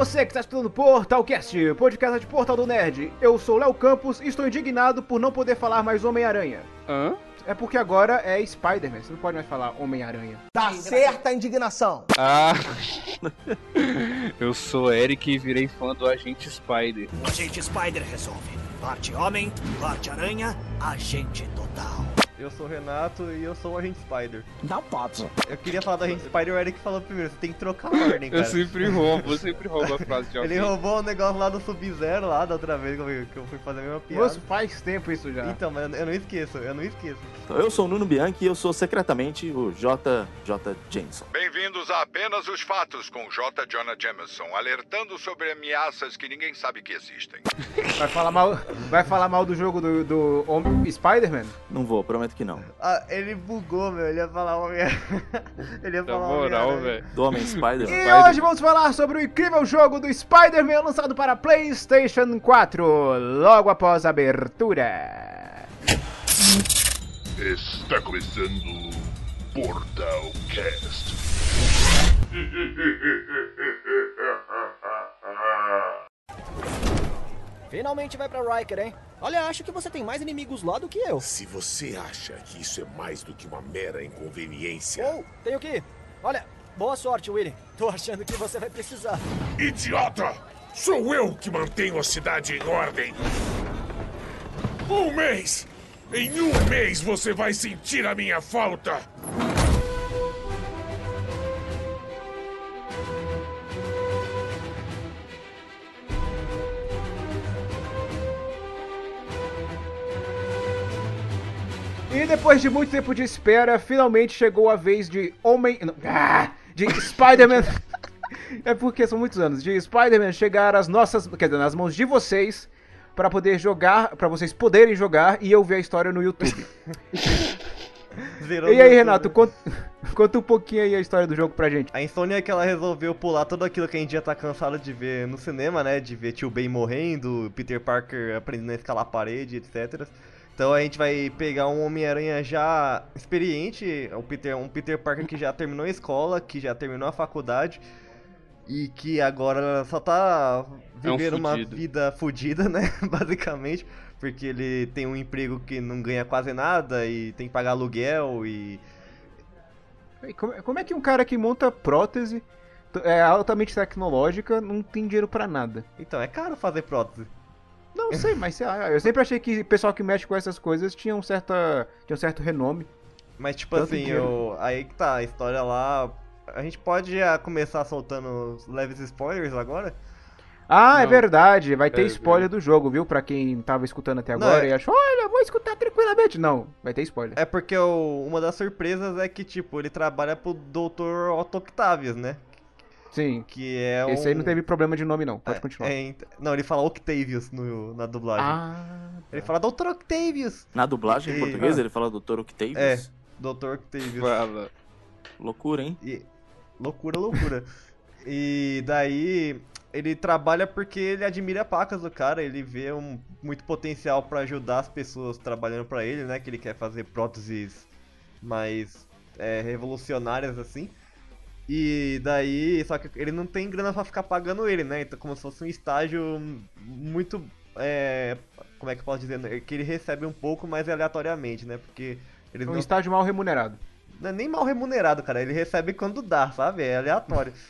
Você que está estudando Portalcast, podcast de Portal do Nerd. Eu sou Léo Campos e estou indignado por não poder falar mais Homem-Aranha. Hã? É porque agora é Spider-Man, você não pode mais falar Homem-Aranha. Tá certa a indignação. Ah, eu sou Eric e virei fã do Agente Spider. Agente Spider resolve. Parte homem, parte aranha, agente total. Eu sou o Renato e eu sou o Agente Spider. Não pode. Eu queria falar do Agente Spider, o Eric falou primeiro, você tem que trocar a ordem, cara. Eu sempre roubo, eu sempre roubo a frase de alguém. Ele roubou o negócio lá do Sub-Zero lá da outra vez que eu- que eu fui fazer a mesma piada. Moço, faz tempo isso já. Então, mas eu não esqueço, eu não esqueço. Eu sou o Nuno Bianchi e eu sou secretamente o J. J. Jameson. Bem-vindos a Apenas os Fatos com J. Jonah Jameson, alertando sobre ameaças que ninguém sabe que existem. Vai falar mal, vai falar mal do jogo do, do Spider-Man? Não vou, prometo que não. Ah, ele bugou, meu, ele ia falar homem... ele ia falar moral, velho. Do Homem Spider. E hoje vamos falar sobre o incrível jogo do Spider-Man lançado para PlayStation 4, logo após a abertura. Está começando Portal Cast. Finalmente vai pra Riker, hein? Olha, acho que você tem mais inimigos lá do que eu. Se você acha que isso é mais do que uma mera inconveniência, Ou, tenho que ir. Olha, boa sorte, Willy. Tô achando que você vai precisar. idiota! Sou eu que mantenho a cidade em ordem. Um mês! Em um mês você vai sentir a minha falta! E depois de muito tempo de espera, finalmente chegou a vez de Homem. não, ah, de Spider-Man. é porque são muitos anos. De Spider-Man chegar às nossas. Quer dizer, nas mãos de vocês. Pra poder jogar. Pra vocês poderem jogar e eu ver a história no YouTube. Zerou e aí, Renato, conta, conta um pouquinho aí a história do jogo pra gente. A insônia é que ela resolveu pular tudo aquilo que a gente já tá cansado de ver no cinema, né? De ver tio Ben morrendo, Peter Parker aprendendo a escalar a parede, etc. Então a gente vai pegar um Homem-Aranha já experiente, o Peter, um Peter Parker que já terminou a escola, que já terminou a faculdade e que agora só tá É um vivendo uma vida fodida, né? Basicamente, porque ele tem um emprego que não ganha quase nada e tem que pagar aluguel e Como, é que um cara que monta prótese é altamente tecnológica não tem dinheiro pra nada? então é caro fazer prótese. Não sei, mas sei lá, eu sempre achei que o pessoal que mexe com essas coisas tinha um, certa, tinha um certo renome. Mas, tipo Tanto assim, eu, aí que tá, a história lá. A gente pode já começar soltando os leves spoilers agora? Ah, é Não. verdade, vai ter É, spoiler do jogo, viu? Pra quem tava escutando até Não, agora é- e achou, olha, vou escutar tranquilamente. Não, vai ter spoiler. É porque o- uma das surpresas é que, tipo, ele trabalha pro Dr. Otto Octavius, né? Sim, Que é um. esse aí não teve problema de nome não, pode continuar. é, ent- não, ele fala Octavius no, na dublagem. Ah, Ele fala Dr. Octavius! Na dublagem em E- português ah. ele fala Dr. Octavius. É. Dr. Octavius. Fala. Loucura, hein? E... Loucura, loucura. e daí ele trabalha porque ele admira pacas do cara, ele vê um, muito potencial pra ajudar as pessoas trabalhando pra ele, né? Que ele quer fazer próteses mais é, revolucionárias assim. E daí, só que ele não tem grana pra ficar pagando ele, né? Então como se fosse um estágio muito é, como é que eu posso dizer, né? que ele recebe um pouco, mas aleatoriamente, né? Porque eles um não estágio mal remunerado. não é nem mal remunerado, cara. Ele recebe quando dá, sabe? É aleatório.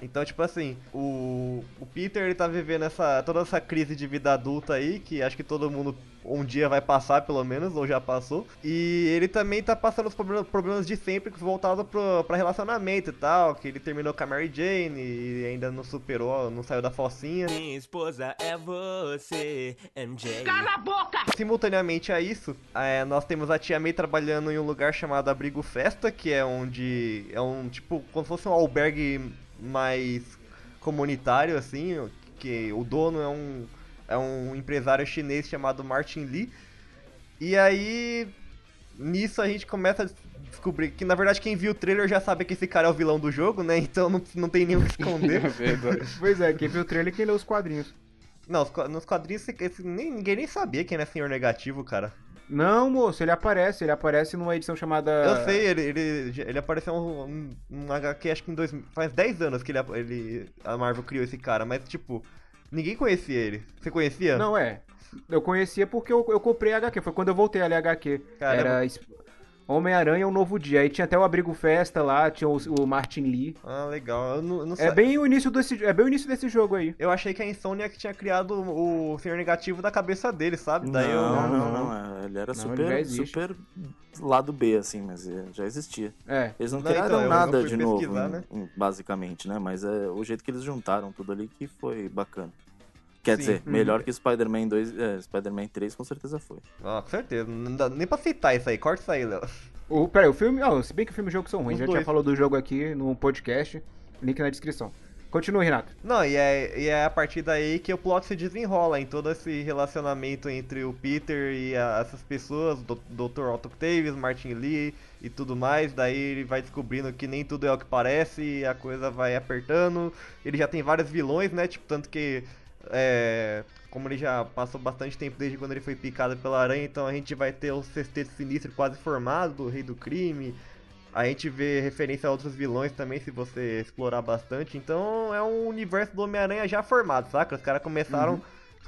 Então, tipo assim, o, o Peter ele tá vivendo essa, toda essa crise de vida adulta aí, que acho que todo mundo um dia vai passar, pelo menos, ou já passou. E ele também tá passando os problemas, problemas de sempre voltado pro, pra relacionamento e tal, que ele terminou com a Mary Jane e ainda não superou, não saiu da focinha. Minha esposa é você, MJ. Simultaneamente a isso, é, nós temos a Tia May trabalhando em um lugar chamado Abrigo Festa, que é onde é um tipo como se fosse um albergue mais comunitário assim, que o dono é um é um empresário chinês chamado Martin Lee. E aí nisso a gente começa a descobrir que na verdade quem viu o trailer já sabe que esse cara é o vilão do jogo, né? Então não, não tem nem o que esconder. É. Pois é, quem viu o trailer quem leu os quadrinhos. não, nos quadrinhos esse- esse- ninguém nem sabia quem era Senhor Negativo, cara. Não, moço, ele aparece. Ele aparece numa edição chamada. Eu sei, ele, ele, ele apareceu um, um, um HQ, acho que em dois, faz 10 anos que ele, ele, a Marvel criou esse cara, mas tipo, ninguém conhecia ele. Você conhecia? Não, é. Eu conhecia porque eu, eu comprei HQ. Foi quando eu voltei a ler HQ. Caramba. Era Homem-Aranha, um novo dia. Aí tinha até o Abrigo Festa lá, tinha o, o Martin Lee. Ah, legal. Eu não, eu não É bem o início desse, é bem o início desse jogo aí. Eu achei que a Insomniac tinha criado o Senhor Negativo da cabeça dele, sabe? Daí eu... não, não, não, não. não, é, Ele era Não, ele super, super lado B, assim, mas é, já existia. É. Eles não, Não, criaram então, nada de novo, né? basicamente, né? Mas é o jeito que eles juntaram tudo ali que foi bacana. Quer Sim. dizer, melhor que Spider-Man 2, é, Spider-Man 3 com certeza foi. Ah, com certeza. Não dá nem pra citar isso aí. Corta isso aí, Léo. O, peraí, o filme. Ó, se bem que o filme e o jogo são ruins. Os Já dois. tinha falado do jogo aqui no podcast. Link na descrição. Continue, Renato. Não, e é, e é a partir daí que o plot se desenrola em todo esse relacionamento entre o Peter e a- essas pessoas, o Dr. Otto Octavius, Martin Lee e tudo mais. Daí ele vai descobrindo que nem tudo é o que parece e a coisa vai apertando. Ele já tem vários vilões, né? Tipo, tanto que. É, como ele já passou bastante tempo desde quando ele foi picado pela aranha, então a gente vai ter o sexteto sinistro quase formado do Rei do Crime. A gente vê referência a outros vilões também, se você explorar bastante. Então é um universo do Homem-Aranha já formado, saca? Os caras começaram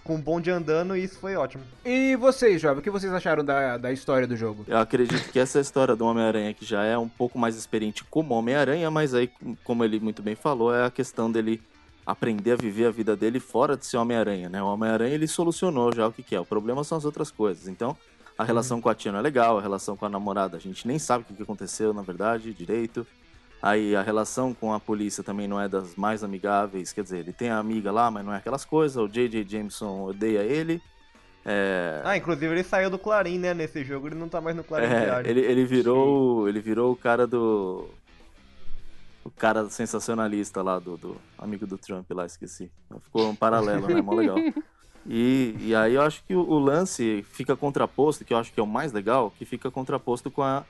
com um bonde andando e isso foi ótimo. E vocês, jovem, o que vocês acharam da, da história do jogo? Eu acredito que essa história do Homem-Aranha, que já é um pouco mais experiente como Homem-Aranha, mas aí, como ele muito bem falou, é a questão dele aprender a viver a vida dele fora de ser Homem-Aranha, né? O Homem-Aranha, ele solucionou já o que, que é. O problema são as outras coisas. Então, a relação com a tia não é legal, a relação com a namorada, a gente nem sabe o que, aconteceu, na verdade, direito. Aí a relação com a polícia também não é das mais amigáveis, quer dizer, ele tem a amiga lá, mas não é aquelas coisas. O J.J. Jameson odeia ele. É, Ah, inclusive ele saiu do Clarim, né? Nesse jogo ele não tá mais no Clarim é, Diário. ele, ele virou ele virou o cara do o cara sensacionalista lá do, do amigo do Trump lá esqueci. Ficou um paralelo né? Mó legal. E, e aí eu acho que o, o lance fica contraposto que eu acho que é o mais legal que fica contraposto com a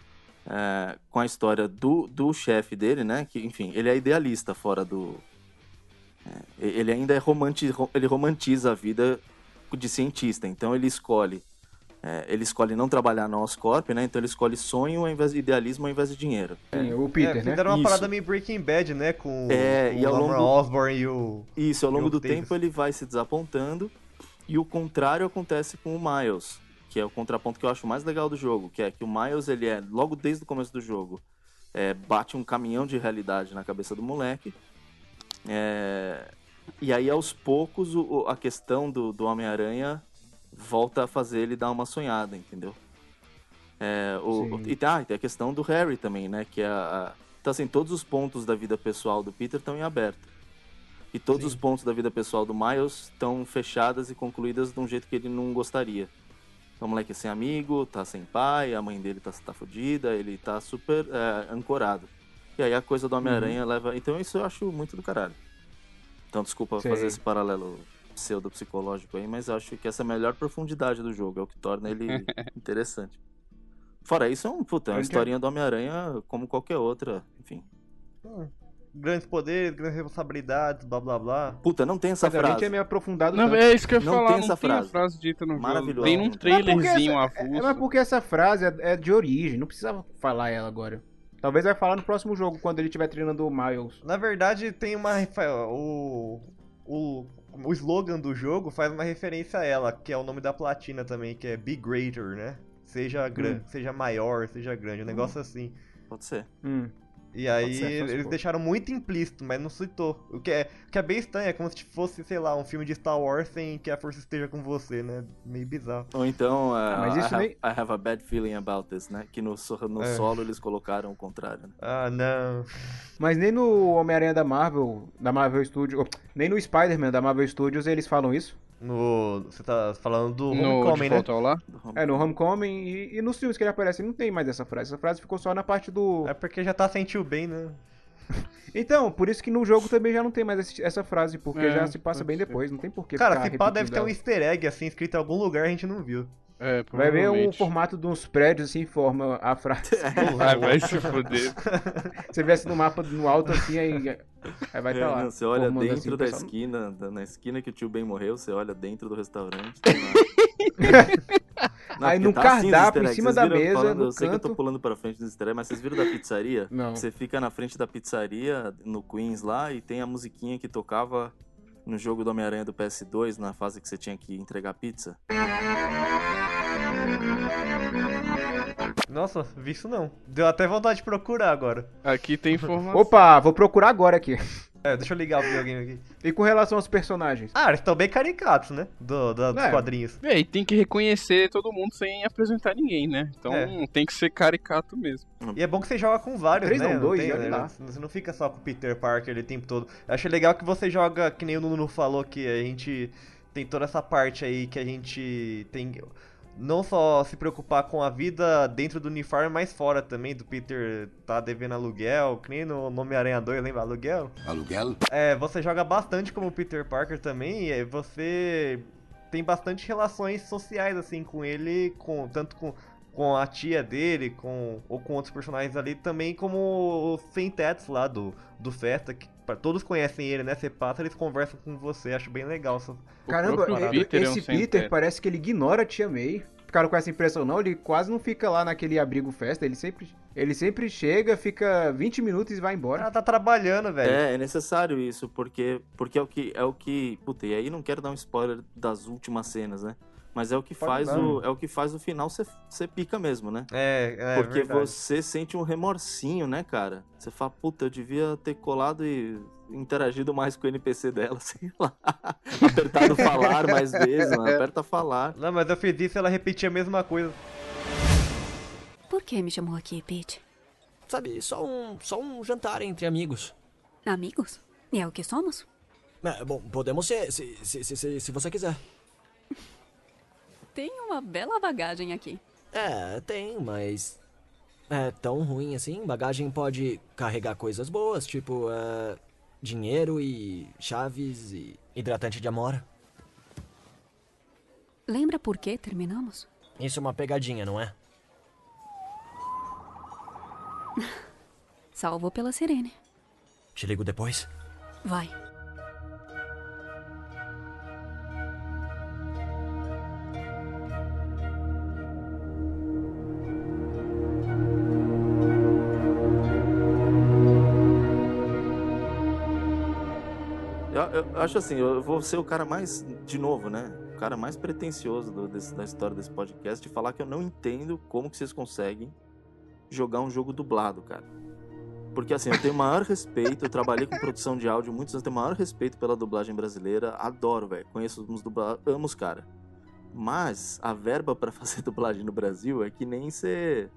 é, com a história do, do chefe dele né? Que enfim ele é idealista fora do é, ele ainda é romanti, ele romantiza a vida de cientista. Então ele escolhe é, ele escolhe não trabalhar na Oscorp, né? Então ele escolhe sonho ao invés de idealismo ao invés de dinheiro. Sim, o É, Peter, né? fizeram uma Isso. parada meio Breaking Bad, né? Com É, o e ao Lamar longo- Osborn e o... Isso, ao longo o do Davis. tempo ele vai se desapontando e o contrário acontece com o Miles, que é o contraponto que eu acho mais legal do jogo, que é que o Miles, ele é, logo desde o começo do jogo, é, bate um caminhão de realidade na cabeça do moleque, é, e aí aos poucos o- o- a questão do, do Homem-Aranha volta a fazer ele dar uma sonhada, entendeu? É, o, Sim. o- e, e tem a questão do Harry também, né? Que é a, a- então, assim, todos os pontos da vida pessoal do Peter estão em aberto. E todos os pontos da vida pessoal do Miles estão fechadas e concluídas de um jeito que ele não gostaria. Então, o moleque é sem amigo, tá sem pai, a mãe dele tá, tá fodida, ele tá super é, ancorado. E aí a coisa do Homem-Aranha leva. Então, isso eu acho muito do caralho. Então, desculpa Sei. fazer esse paralelo pseudo-psicológico aí, mas eu acho que essa é a melhor profundidade do jogo, é o que torna ele interessante. Fora isso, é, um, puta, é uma historinha do Homem-Aranha como qualquer outra, enfim. Grandes poderes, grandes responsabilidades, blá blá blá. Puta, não tem essa Mas a gente frase. é meio aprofundado Não, tanto. é isso que eu ia Não falar, tem não essa tem a frase. frase dita no jogo. Maravilhoso. Tem porque trailerzinho é, avulso. é, mas porque essa frase é, é de origem, não precisava falar ela agora. Talvez vai falar no próximo jogo, quando ele estiver treinando o Miles. Na verdade, tem uma. O, o, o slogan do jogo faz uma referência a ela, que é o nome da platina também, que é Be Greater, né? Seja, gran... Hum. seja maior, seja grande, um negócio assim. Pode ser. Hum. E aí ser, eles deixaram muito implícito, mas não citou. O que, é, o que é bem estranho, é como se fosse, sei lá, um filme de Star Wars sem que a força esteja com você, né? Meio bizarro. Ou então, uh, mas I, isso have, nem- I have a bad feeling about this, né? Que no, no É. solo eles colocaram o contrário, né? Ah, não. Mas nem no Homem-Aranha da Marvel, da Marvel Studios, oh, nem no Spider-Man da Marvel Studios eles falam isso. No, você tá falando do No Homecoming, de né? Do É, no Homecoming e, e nos filmes que ele aparece não tem mais essa frase. Essa frase ficou só na parte do... É porque já tá sem tio Ben, né? Então, por isso que no jogo também já não tem mais essa frase, porque É, já se passa bem ser. depois, não tem porquê Cara, ficar se pá, deve ter um easter egg assim escrito em algum lugar a gente não viu. É, Vai ver o formato de uns prédios assim, forma a frase. Vai, vai se foder. Você vê assim no mapa no alto assim, aí, aí vai estar É, lá. não, você olha formando, dentro assim, da pessoal- esquina, na esquina que o tio Ben morreu, você olha dentro do restaurante. lá. Não, Aí num tá assim cardápio em cima da mesa, falando- no Eu sei que eu tô canto. pulando pra frente dos easter eggs, mas vocês viram da pizzaria? Não. Você fica na frente da pizzaria, no Queens lá, e tem a musiquinha que tocava no jogo do Homem-Aranha do PS2, na fase que você tinha que entregar pizza. Nossa, vi isso não. Deu até vontade de procurar agora. Aqui tem informação. Opa, vou procurar agora aqui. É, deixa eu ligar o videogame aqui. E com relação aos personagens? Ah, eles estão bem caricatos, né? Do, do- dos É. quadrinhos. É, e tem que reconhecer todo mundo sem apresentar ninguém, né? Então É. tem que ser caricato mesmo. E é bom que você joga com vários, Três né? não, dois, tem, né? Você não fica só com o Peter Parker o tempo todo. Eu achei legal que você joga, que nem o Nuno falou, que a gente tem toda essa parte aí que a gente tem. Não só se preocupar com a vida dentro do uniforme, mas fora também, do Peter tá devendo aluguel, que nem no Homem-Aranha 2, lembra? Aluguel? Aluguel? É, você joga bastante como Peter Parker também, e você tem bastante relações sociais, assim, com ele, com tanto com, com a tia dele, com ou com outros personagens ali, também como os sem-tetos lá do, do Festa, que pra- todos conhecem ele, né? Você passa, eles conversam com você, acho bem legal. essa- Caramba, Peter é um esse Peter parece que ele ignora a tia May. Ficaram com essa impressão, não? Ele quase não fica lá naquele abrigo festa. Ele sempre, ele sempre chega, fica 20 minutos e vai embora. Ela tá trabalhando, velho. É, é necessário isso, porque, porque é o que. É o que. Puta, e aí não quero dar um spoiler das últimas cenas, né? Mas é o que Pode faz dar. o. É o que faz o final ser, ser pica mesmo, né? É, é Porque verdade. você sente um remorsinho, né, cara? Você fala, puta, eu devia ter colado e interagido mais com o NPC dela, sei lá. Apertado falar mais vezes, mano. Aperta falar. Não, mas eu fiz isso e ela repetia a mesma coisa. Por que me chamou aqui, Pete? Sabe, só um, só um jantar entre amigos. Amigos? E é o que somos? É, bom, podemos ser, se, se, se, se, se você quiser. Tem uma bela bagagem aqui. É, tem, mas. É tão ruim assim. Bagagem pode carregar coisas boas, tipo. é, dinheiro e chaves e hidratante de amora. Lembra por que terminamos? Isso é uma pegadinha, não é? Salvo pela Sirene. Te ligo depois. Vai. Eu, acho assim, eu vou ser o cara mais, de novo, né? O cara mais pretencioso do- desse- da história desse podcast de falar que eu não entendo como que vocês conseguem jogar um jogo dublado, cara. Porque assim, eu tenho o maior respeito, eu trabalhei com produção de áudio muitos anos, tenho o maior respeito pela dublagem brasileira, adoro, velho. Conheço os dubladores, amo os cara. Mas a verba pra fazer dublagem no Brasil é que nem você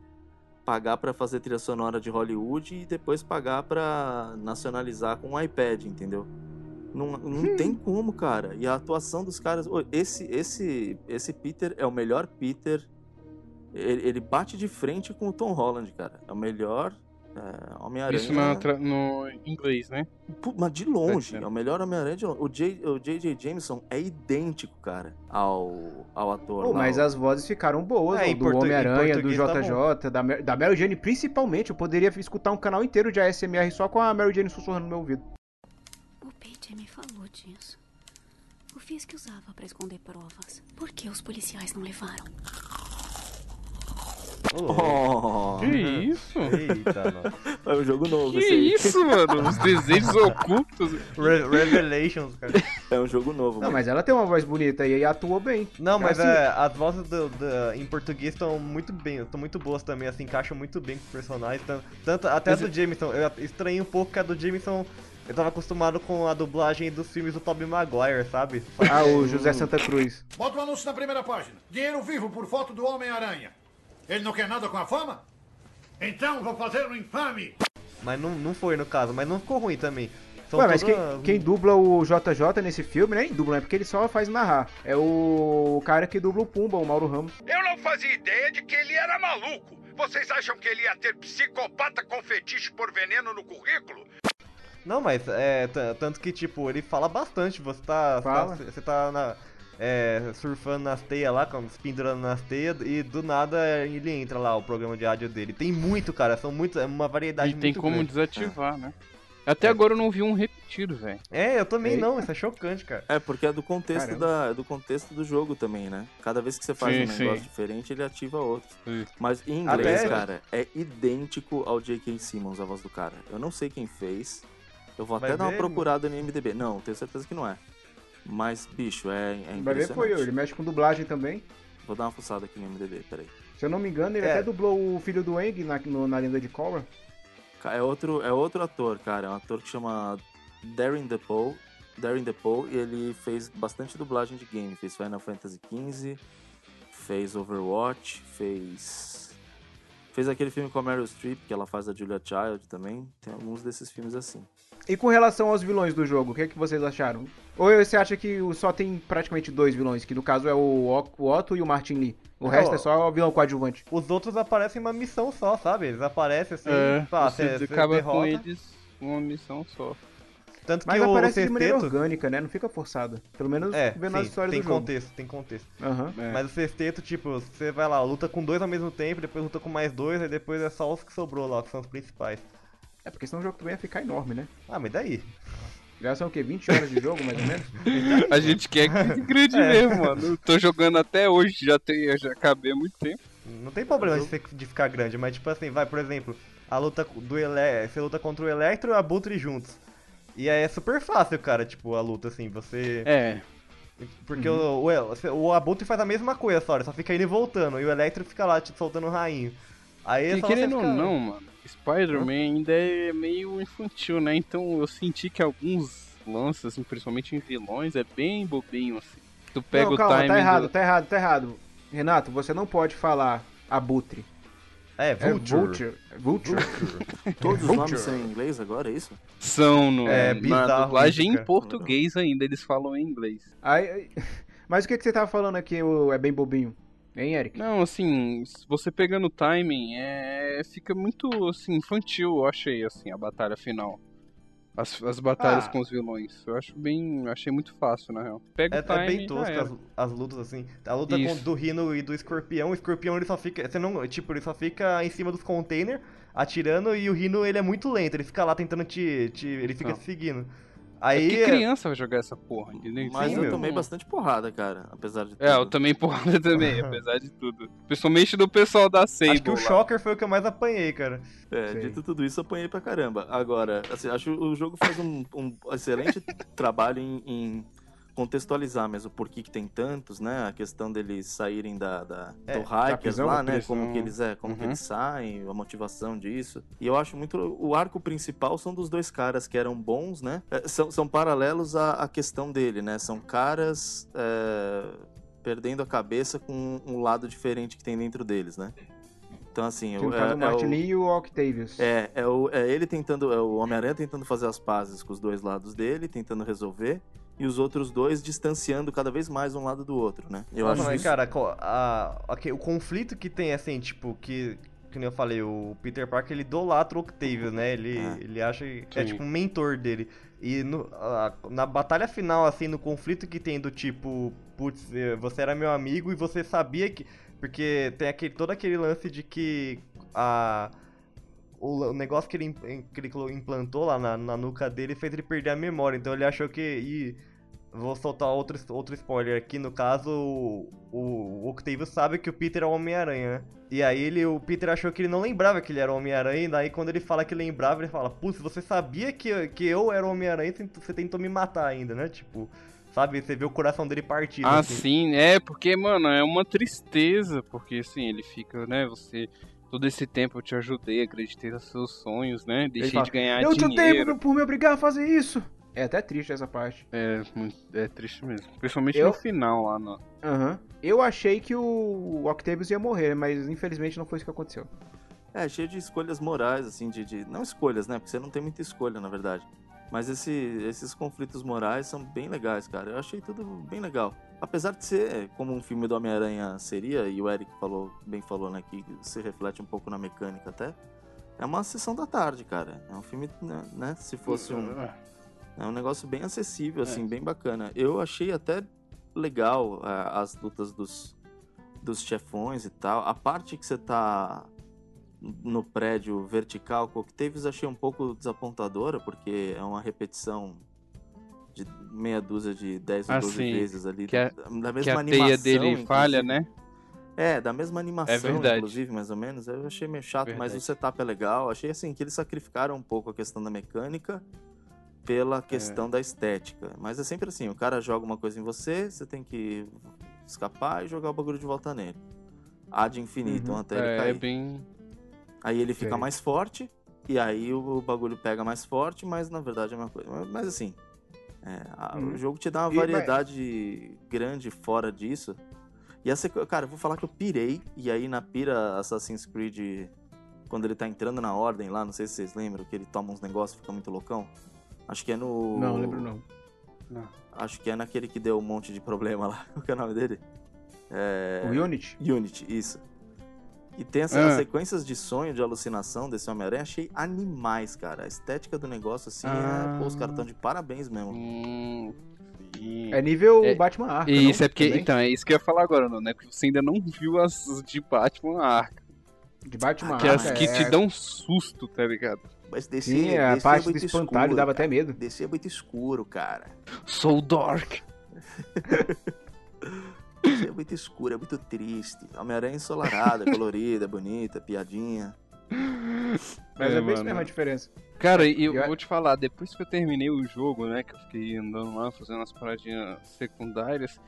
pagar pra fazer trilha sonora de Hollywood e depois pagar pra nacionalizar com um iPad, entendeu? Não, não tem como, cara. E a atuação dos caras. Esse, esse, esse Peter é o melhor Peter. Ele, ele bate de frente com o Tom Holland, cara. É o melhor é, Homem-Aranha. Isso na tra- no inglês, né? Pu- Mas de longe, é o melhor Homem-Aranha de longe. O, J, o J.J. Jameson é idêntico, cara, ao, ao ator. Pô, lá, mas o- as vozes ficaram boas, É, do Homem-Aranha, do português tá JJ, da, da Mary Jane principalmente. Eu poderia escutar um canal inteiro de ASMR só com a Mary Jane sussurrando no meu ouvido. O Pete me falou disso. O fiz que usava pra esconder provas. Por que os policiais não levaram? Oh, Que isso? Eita, nossa. é um jogo novo Que isso, mano? Os desejos ocultos. Re- Revelations, cara. É um jogo novo. Não, mano. mas ela tem uma voz bonita e aí atuou bem. Não, mas Assim, é, as vozes do- do- em português estão muito bem, estão muito boas também, assim, encaixam muito bem com os personagens. Tanto, tanto- até a do Jameson, eu estranhei um pouco que a do Jameson, eu tava acostumado com a dublagem dos filmes do Tobey Maguire, sabe? Ah, o José Santa Cruz. Bota o anúncio na primeira página. Dinheiro vivo por foto do Homem-Aranha. Ele não quer nada com a fama? Então vou fazer um infame. Mas não, não foi no caso, mas não ficou ruim também. São Ué, mas quem, quem dubla o JJ nesse filme, nem dubla, né? Porque ele só faz narrar. É o cara que dubla o Pumba, o Mauro Ramos. Eu não fazia ideia de que ele era maluco. Vocês acham que ele ia ter psicopata com fetiche por veneno no currículo? Não, mas é. Tanto que, tipo, ele fala bastante. Você tá. você tá- Você tá na- é, surfando nas teias lá, com- se pendurando nas teias, e do nada ele entra lá, o programa de rádio dele. Tem muito, cara. São muitos. É uma variedade E tem muito como grande. desativar, né? Até agora eu não vi um repetido, velho. É, eu também Eita. não, isso é chocante, cara. É, porque é do contexto, Caramba. da, é do contexto do jogo também, né? Cada vez que você faz Sim, um negócio sim. diferente, ele ativa outro. Sim. Mas em inglês, Até- cara, é idêntico ao J.K. Simmons, a voz do cara. Eu não sei quem fez. Eu vou até Vai dar uma ver, procurada no IMDB. Não, tenho certeza que não é. Mas, bicho, é, é Vai ver foi eu, impressionante. ele mexe com dublagem também. Vou dar uma fuçada aqui no IMDB, peraí. Se eu não me engano, ele É. até dublou o filho do Eng na, no- na lenda de Korra. É outro, é outro ator, cara. É um ator que chama Darren DePaul. Darren DePaul, e ele fez bastante dublagem de game. Fez Final Fantasy XV, fez Overwatch, fez... Fez aquele filme com a Meryl Streep, que ela faz a Julia Child também. Tem alguns desses filmes assim. E com relação aos vilões do jogo, o que, é que vocês acharam? Ou você acha que só tem praticamente dois vilões, que no caso é o, Otto e o Martin Lee? O resto é só o vilão coadjuvante. Os outros aparecem em uma missão só, sabe? Eles aparecem assim, É, pá, você cê- acaba com derrota. eles uma missão só. Tanto que Mas o aparece de maneira sexteto... orgânica, né? Não fica forçada. Pelo menos É, vendo as sim, histórias tem do jogo. contexto, tem contexto. Aham. É. Mas o sexteto, tipo, você vai lá, luta com dois ao mesmo tempo, depois luta com mais dois, aí depois é só os que sobrou lá, que são os principais. É porque senão o jogo também ia ficar enorme, né? Ah, mas daí? Já são o quê? 20 horas de jogo, mais ou menos? A gente quer que fique grande É. mesmo, mano. Eu tô jogando até hoje, já, tem, já acabei há muito tempo. Não tem problema de, ser- de ficar grande, mas tipo assim, vai, por exemplo, a luta do Ele... Você luta contra o Electro e o Abutre juntos. E aí é super fácil, cara, tipo, a luta, assim, você... É, Porque o, o, o Abutre faz a mesma coisa só, ele só fica indo e voltando, e o Electro fica lá, tipo, soltando o rainho. Aí é e você querendo ou não, mano, Spider-Man ainda é meio infantil, né? Então eu senti que alguns lances, assim, principalmente em vilões, é bem bobinho, assim. Tu pega não, o calma, timing. tá errado, do- tá errado, tá errado. Renato, você não pode falar abutre. É, É Vulture. Vulture. Vulture. Todos os nomes são em inglês agora, é isso? São no, É, na bizarro dublagem isso, em português ainda, eles falam em inglês. Aí, aí- Mas o que, que você tava falando aqui o- é bem bobinho? Hein, Eric? Não, assim, você pegando o timing, é... fica muito, assim, infantil, eu achei, assim, a batalha final. As, as batalhas Ah. com os vilões. Eu acho bem. Achei muito fácil, na real. Pega É, o timing é bem tosco as, as lutas, assim. A luta com, do Rino e do Escorpião. O Escorpião ele só fica. Você não. Tipo, ele só fica em cima dos containers atirando e o Rino ele é muito lento. Ele fica lá tentando te. te ele fica Não. te seguindo. É Aí. que criança vai jogar essa porra, entendeu? Mas Sim, eu meu. tomei bastante porrada, cara, apesar de tudo. É, eu também porrada também, apesar de tudo. Principalmente do pessoal da Sable. Acho que o lá. Shocker foi o que eu mais apanhei, cara. É, Sei. dito tudo isso, eu apanhei pra caramba. Agora, assim, acho que o jogo faz um, um excelente trabalho em, em contextualizar mesmo por que, que tem tantos, né? A questão deles saírem da, da É, do prisão, lá, da né? prisão. Como que eles é, como que Uhum. eles saem, a motivação disso. E eu acho muito. O arco principal são dos dois caras que eram bons, né? É, são, são paralelos à, à questão dele, né? São caras. é, perdendo a cabeça com um lado diferente que tem dentro deles, né? Então, assim, Que no é- o é Martin o- Lee e o Octavius. é, é, o, é ele tentando, é o Homem-Aranha tentando fazer as pazes com os dois lados dele, tentando resolver, e os outros dois distanciando cada vez mais um lado do outro, né? Eu Não, acho mas, isso. cara, co- a, ok, o conflito que tem, assim, tipo, que. Que nem eu falei, o Peter Parker ele idolatra o Octavius, né? Ele, É. ele acha que é tipo um mentor dele. E no- a- na batalha final, assim, no conflito que tem do tipo, putz, eh, você era meu amigo e você sabia que. Porque tem aquele, todo aquele lance de que a. O, negócio que ele, que ele implantou lá na, na nuca dele fez ele perder a memória. Então ele achou que. E vou soltar outro, outro spoiler aqui. No caso, o, o Octavius sabe que o Peter é o Homem-Aranha, né? E aí ele, o Peter achou que ele não lembrava que ele era o Homem-Aranha. E daí quando ele fala que lembrava, ele fala: Putz, você sabia que, eu- que eu era o Homem-Aranha e você tentou me matar ainda, né? Tipo. Sabe, você vê o coração dele partido. Ah, assim. sim, é, porque, mano, é uma tristeza, porque assim, ele fica, né, você. Todo esse tempo eu te ajudei, acreditei nos seus sonhos, né? Deixei fala, de ganhar Eu te odeio dinheiro. por, por me obrigar a fazer isso. É até triste essa parte. É, muito- é triste mesmo. Principalmente Eu- no final lá, no... Aham. Eu achei que o Octavius ia morrer, mas infelizmente não foi isso que aconteceu. É, cheio de escolhas morais, assim, de, de- Não escolhas, né? Porque você não tem muita escolha, na verdade. Mas esse- esses conflitos morais são bem legais, cara. Eu achei tudo bem legal. Apesar de ser, como um filme do Homem-Aranha seria, e o Eric falou, bem falou, né, que se reflete um pouco na mecânica até, é uma sessão da tarde, cara. É um filme, né, né, se fosse um... É um negócio bem acessível, assim, bem bacana. Eu achei até legal é, as lutas dos, dos chefões e tal. A parte que você tá no prédio vertical. Cocktails achei um pouco desapontadora, porque é uma repetição de meia dúzia de 10 ou Ah, 12 sim. vezes ali. Que a- da da que mesma a animação. teia dele falha, inclusive. né? É, da mesma animação, verdade. inclusive, mais ou menos. Eu achei meio chato, mas Verdade. o setup é legal. Achei assim que eles sacrificaram um pouco a questão da mecânica pela questão da estética. Mas é sempre assim, o cara joga uma coisa em você, você tem que escapar e jogar o bagulho de volta nele. Ad infinitum Uhum. até ele É, cair. é bem. Aí ele fica mais forte, e aí o bagulho pega mais forte, mas na verdade é a mesma coisa. Mas, assim, é, a- Uhum. o jogo te dá uma E- mas- variedade grande fora disso. E a sequ... Cara, eu vou falar que eu pirei, e aí na pira Assassin's Creed, quando ele tá entrando na ordem lá, não sei se vocês lembram, que ele toma uns negócios e fica muito loucão. Acho que é no. Não, lembro não. Acho que é naquele que deu um monte de problema lá. Qual que é o nome dele? É... O Unity? Unity, isso. E tem essas Ah. as sequências de sonho, de alucinação desse Homem-Aranha, achei animais, cara. A estética do negócio, assim, Ah. é. Pô, os caras estão de parabéns mesmo. Hum. É nível É, Batman Arkham, E isso não? é porque. Também? Então, é isso que eu ia falar agora, não, né? Que você ainda não viu as de Batman Arkham. De Batman Que, as Arkham, que te é- dão um susto, tá ligado? Mas desse, Sim, a desse parte é do espantalho escuro, dava cara. até medo. Desse é muito escuro, cara. Soul Dark. Desse é muito escuro, é muito triste. Homem-Aranha ensolarada, colorida, bonita, piadinha. Mas é, É, bem isso mano. mesmo a diferença. Cara, e eu E a- vou te falar, depois que eu terminei o jogo, né, que eu fiquei andando lá, fazendo as paradinhas secundárias,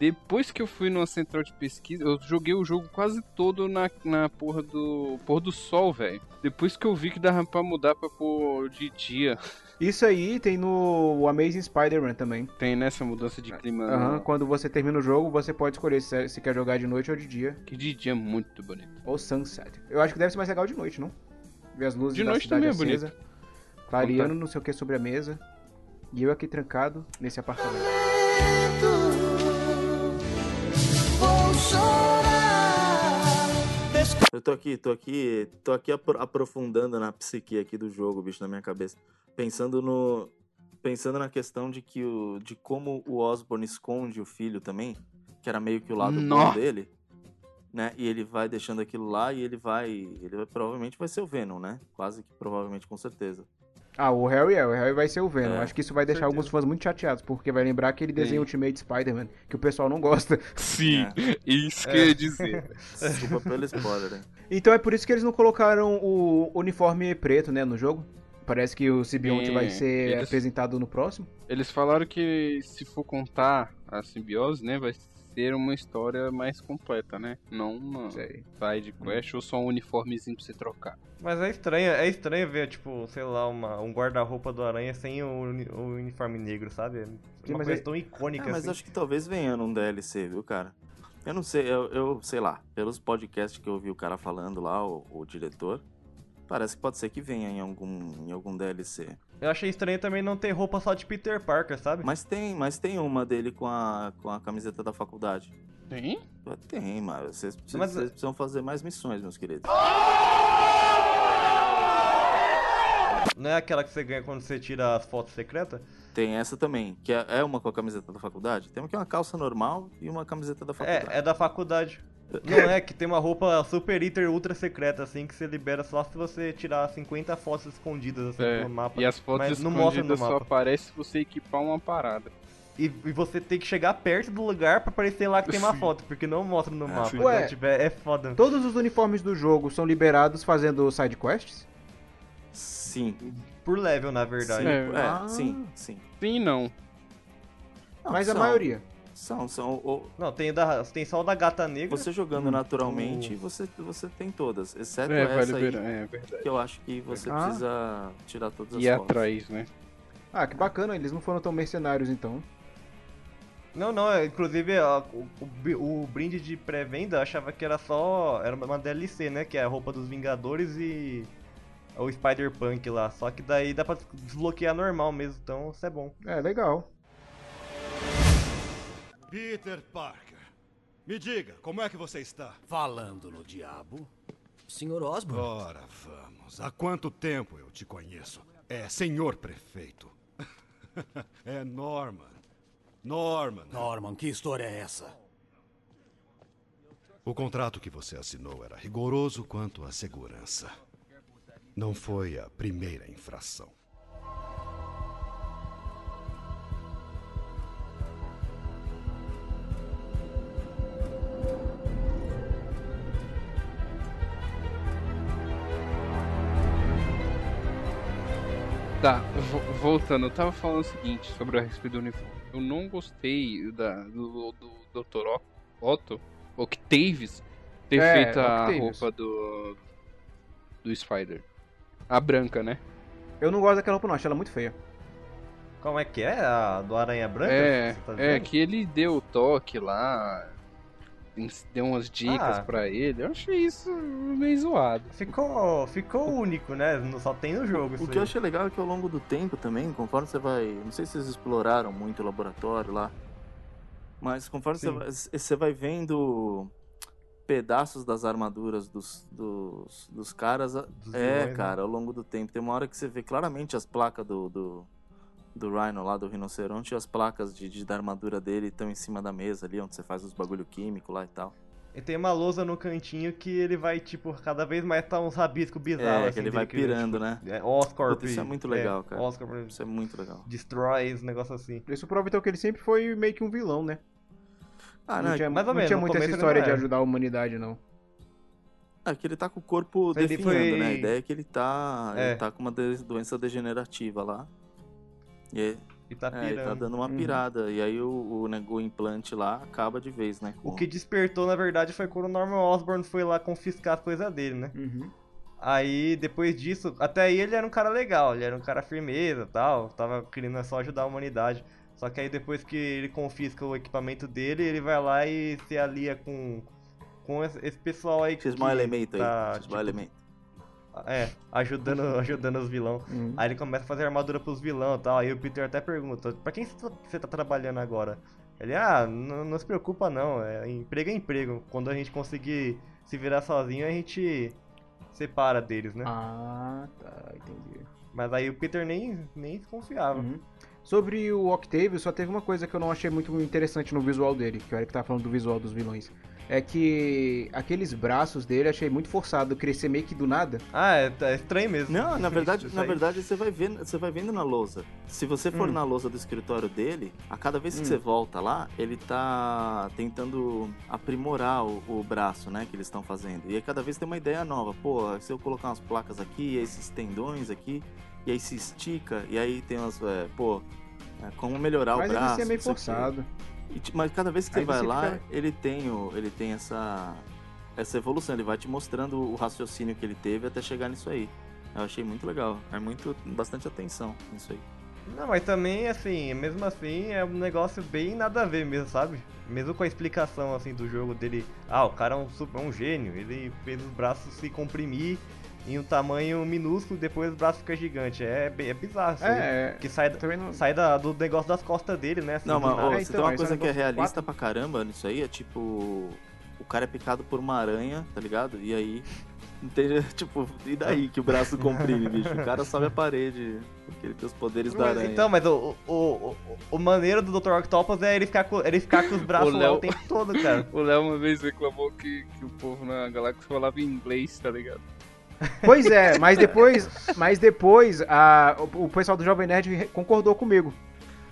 depois que eu fui numa central de pesquisa, eu joguei o jogo quase todo na, na porra do pôr do sol, velho. Depois que eu vi que dava pra mudar pra pôr de dia. Isso aí tem no Amazing Spider-Man também. Tem nessa mudança de clima. Aham, Quando você termina o jogo, você pode escolher se se quer jogar de noite ou de dia. Que de dia é muito bonito. Ou sunset. Eu acho que deve ser mais legal de noite, não? Ver as luzes De da noite cidade também é acesa. Clareando não sei o que sobre a mesa. E eu aqui trancado nesse apartamento. Eu tô aqui, tô aqui, tô aqui apro- aprofundando na psique aqui do jogo, bicho, na minha cabeça. Pensando no. Pensando na questão de que o. de como o Osborn esconde o filho também, que era meio que o lado bom dele. Né? E ele vai deixando aquilo lá e ele vai. Ele vai- provavelmente vai ser o Venom, né? Quase que provavelmente, com certeza. Ah, o Harry é, o Harry vai ser o Venom. É, acho que isso vai deixar alguns fãs muito chateados, porque vai lembrar aquele desenho Sim. Ultimate Spider-Man, que o pessoal não gosta. Sim, É. isso que eu ia dizer. velho. Desculpa pelo spoiler, hein? Então é por isso que eles não colocaram o uniforme preto, né, no jogo. Parece que o simbionte Sim, vai ser eles- apresentado no próximo. Eles falaram que se for contar a simbiose, né, vai ser uma história mais completa, né? Não uma Sei. side quest ou só um uniformezinho pra você trocar. Mas é estranho, é estranho ver, tipo, sei lá, uma, um guarda-roupa do Aranha sem o, o uniforme negro, sabe? É Sim, uma mas coisa é- tão icônica Ah, mas assim. acho que talvez venha num DLC, viu, cara? Eu não sei, eu, eu sei lá, pelos podcasts que eu ouvi o cara falando lá, o, o diretor, parece que pode ser que venha em algum, em algum DLC. Eu achei estranho também não ter roupa só de Peter Parker, sabe? Mas tem, mas tem uma dele com a, com a camiseta da faculdade. Tem? Tem, mas vocês, precisam- Mas- vocês precisam fazer mais missões, meus queridos. Não é aquela que você ganha quando você tira as fotos secretas? Tem essa também, que é, é uma com a camiseta da faculdade. Tem uma que é uma calça normal e uma camiseta da faculdade. É, é da faculdade. Não é, que tem uma roupa super, hiper, ultra secreta, assim, que você libera só se você tirar 50 fotos escondidas, assim, É, no mapa. e as fotos mas não mostra no escondidas só mapa. aparecem se você equipar uma parada. E, e você tem que chegar perto do lugar pra aparecer lá que tem uma Sim. foto, porque não mostra no mapa. sim. Então, Ué, tipo, é, é foda. Todos os uniformes do jogo são liberados fazendo side quests? Sim. Por level, na verdade. Sim, É. é, Ah. sim, sim. Sim, não. Não, Mas a maioria. São, são. o- Não, tem, da, tem só o da gata negra. Você jogando Hum, naturalmente, o- você, você tem todas. Exceto É, vai essa aí, é verdade. que eu acho que você Ah. precisa tirar todas as E fotos. atrás, né? Ah, que bacana, eles não foram tão mercenários então. Não, não, é, inclusive ó, o, o, brinde de pré-venda eu achava que era só. Era uma DLC, né? Que é a roupa dos Vingadores e. O Spider-Punk lá. Só que daí dá pra desbloquear normal mesmo, então isso é bom. É, legal. Peter Parker, me diga, como é que você está? Falando no diabo. Senhor Osborn? Ora, vamos. Há quanto tempo eu te conheço? É, senhor prefeito. é Norman. Norman. Norman, que história é essa? O contrato que você assinou era rigoroso quanto à segurança. Não foi a primeira infração. Tá, vo- voltando, eu tava falando o seguinte sobre a respeito do uniforme. Eu não gostei da, do, do Dr. O- Otto, Octavius, ter É, feito a Octavius. roupa do. do Spider. A branca, né? Eu não gosto daquela roupa, não. Acho ela muito feia. Como é que é? A do Aranha Branca? É, Você tá é que ele deu o toque lá, deu umas dicas Ah. pra ele. Eu achei isso meio zoado. Ficou, ficou único, né? Não- Só tem no jogo O que eu achei legal é que ao longo do tempo também, conforme você vai. Não sei se vocês exploraram muito o laboratório lá. Mas conforme você vai, você vai vendo pedaços das armaduras dos, dos, dos caras. Dos é, vilões, né? cara, ao longo do tempo. Tem uma hora que você vê claramente as placas do, do, do Rhino lá, do rinoceronte, e as placas de, de- da armadura dele estão em cima da mesa ali, onde você faz os bagulho químico lá e tal. E tem uma lousa no cantinho que ele vai, tipo, cada vez mais tá uns rabiscos bizarros. É, assim, que ele vai que ele, pirando, tipo, né? É, Oscorp. Puta, isso é muito legal, cara. Oscorp Isso é muito legal. Destrói, esse negócio assim. Isso prova então que ele sempre foi meio que um vilão, né? Ah, não, não, tinha, mais ou não menos, tinha no muita essa história não de ajudar a humanidade, não. É que ele tá com o corpo Ele definhando, foi- né? A ideia é que ele tá, É. ele tá com uma doença degenerativa lá. E aí, E tá é, ele tá dando uma Uhum. pirada. E aí o, o, né, o implante lá acaba de vez, né? O com- que despertou, na verdade, foi quando o Norman Osborn foi lá confiscar as coisas dele, né? Uhum. Aí, depois disso, até aí ele era um cara legal, ele era um cara firmeza e tal, tava querendo só ajudar a humanidade. Só que aí depois que ele confisca o equipamento dele, ele vai lá e se alia com, com esse pessoal aí que X-Mal elemento aí. tá, X-Mal tipo, elemento. É, ajudando, ajudando os vilão. Uhum. Aí ele começa a fazer armadura pros vilão e tal. Aí o Peter até pergunta, pra quem você tá- tá trabalhando agora? Ele, ah, não, não se preocupa não, é, emprego é emprego. Quando a gente conseguir se virar sozinho, a gente separa deles, né? Ah, tá, entendi. Mas aí o Peter nem, nem desconfiava. Uhum. Sobre o Octavius, só teve uma coisa que eu não achei muito interessante no visual dele, que o Eric tá falando do visual dos vilões. É que aqueles braços dele achei muito forçado, crescer meio que do nada. Ah, é, é estranho mesmo. Não, na verdade, Isso na verdade você vai vendo, você vai vendo na lousa. Se você for Hum. na lousa do escritório dele, a cada vez que Hum. você volta lá, ele tá tentando aprimorar o, o braço, né, que eles estão fazendo. E aí cada vez tem uma ideia nova. Pô, se eu colocar umas placas aqui, esses tendões aqui, e aí se estica, e aí tem umas, é, pô, é, como melhorar Mas o braço. ele é meio forçado. E mas cada vez que você Aí vai você lá, fica- ele tem o, ele tem essa essa evolução, ele vai te mostrando o raciocínio que ele teve até chegar nisso aí. Eu achei muito legal, é muito bastante atenção nisso aí. Não, mas também, assim, mesmo assim, é um negócio bem nada a ver mesmo, sabe? Mesmo com a explicação, assim, do jogo dele. Ah, o cara é um, super, é um gênio, ele fez os braços se comprimir em um tamanho minúsculo e depois os braços ficam gigantes. É, é bizarro isso aí. É, Que sai, não... sai da- do negócio das costas dele, né? assim, Não, mas ó, É, então, tem uma coisa que é realista pra caramba nisso aí, é tipo. O cara é picado por uma aranha, tá ligado? E aí. tem- tipo, e daí que o braço comprime, bicho? O cara sobe a parede, porque ele tem os poderes da Mas, aranha. então, mas o, o, o, o maneiro do Dr. Octopus é ele ficar com, ele ficar com os braços lá Léo- o tempo todo, cara. O Léo uma vez reclamou que, que o povo na galáxia falava inglês, tá ligado? Pois é, mas depois, mas depois a, o, o pessoal do Jovem Nerd concordou comigo.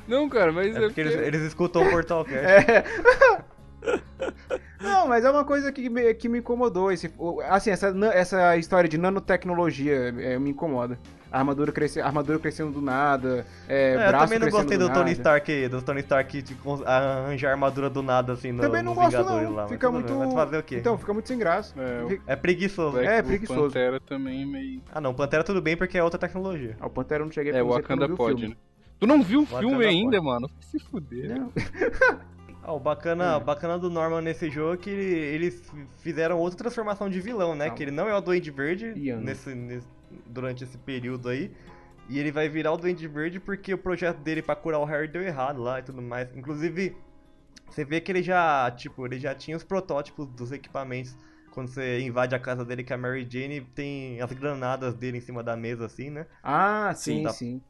Não, cara, mas É é, porque eles, eles escutam o Portal Cast. É. Não, mas é uma coisa que me, que me incomodou. Esse, assim, essa, essa história de nanotecnologia é, me incomoda. A armadura, cresce, a armadura crescendo do nada, é, É, eu braço também não gostei do do Tony. Stark, do Tony Stark de arranjar armadura do nada assim no, Também não no gosto Vingadores não, lá. fica bem, muito... Fazer o quê? Então, fica muito sem graça. É, É preguiçoso. É, o preguiçoso. Pantera também meio. Ah não, Pantera tudo bem porque é outra tecnologia. Ah, o Pantera eu não cheguei É, o eu não Wakanda pode, né? Tu não viu o Wakanda filme ainda, pode. mano? Se fuder. Não. Ah, o bacana, o bacana do Norman nesse jogo é que ele- eles fizeram outra transformação de vilão, né? Calma. Que ele não é o Duende Verde nesse, nesse- durante esse período aí. E ele vai virar o Duende Verde porque o projeto dele pra curar o Harry deu errado lá e tudo mais. Inclusive, você vê que ele já, tipo, ele já tinha os protótipos dos equipamentos. Quando você invade a casa dele, que a Mary Jane tem as granadas dele em cima da mesa, assim, né? Ah, sim, dá- sim.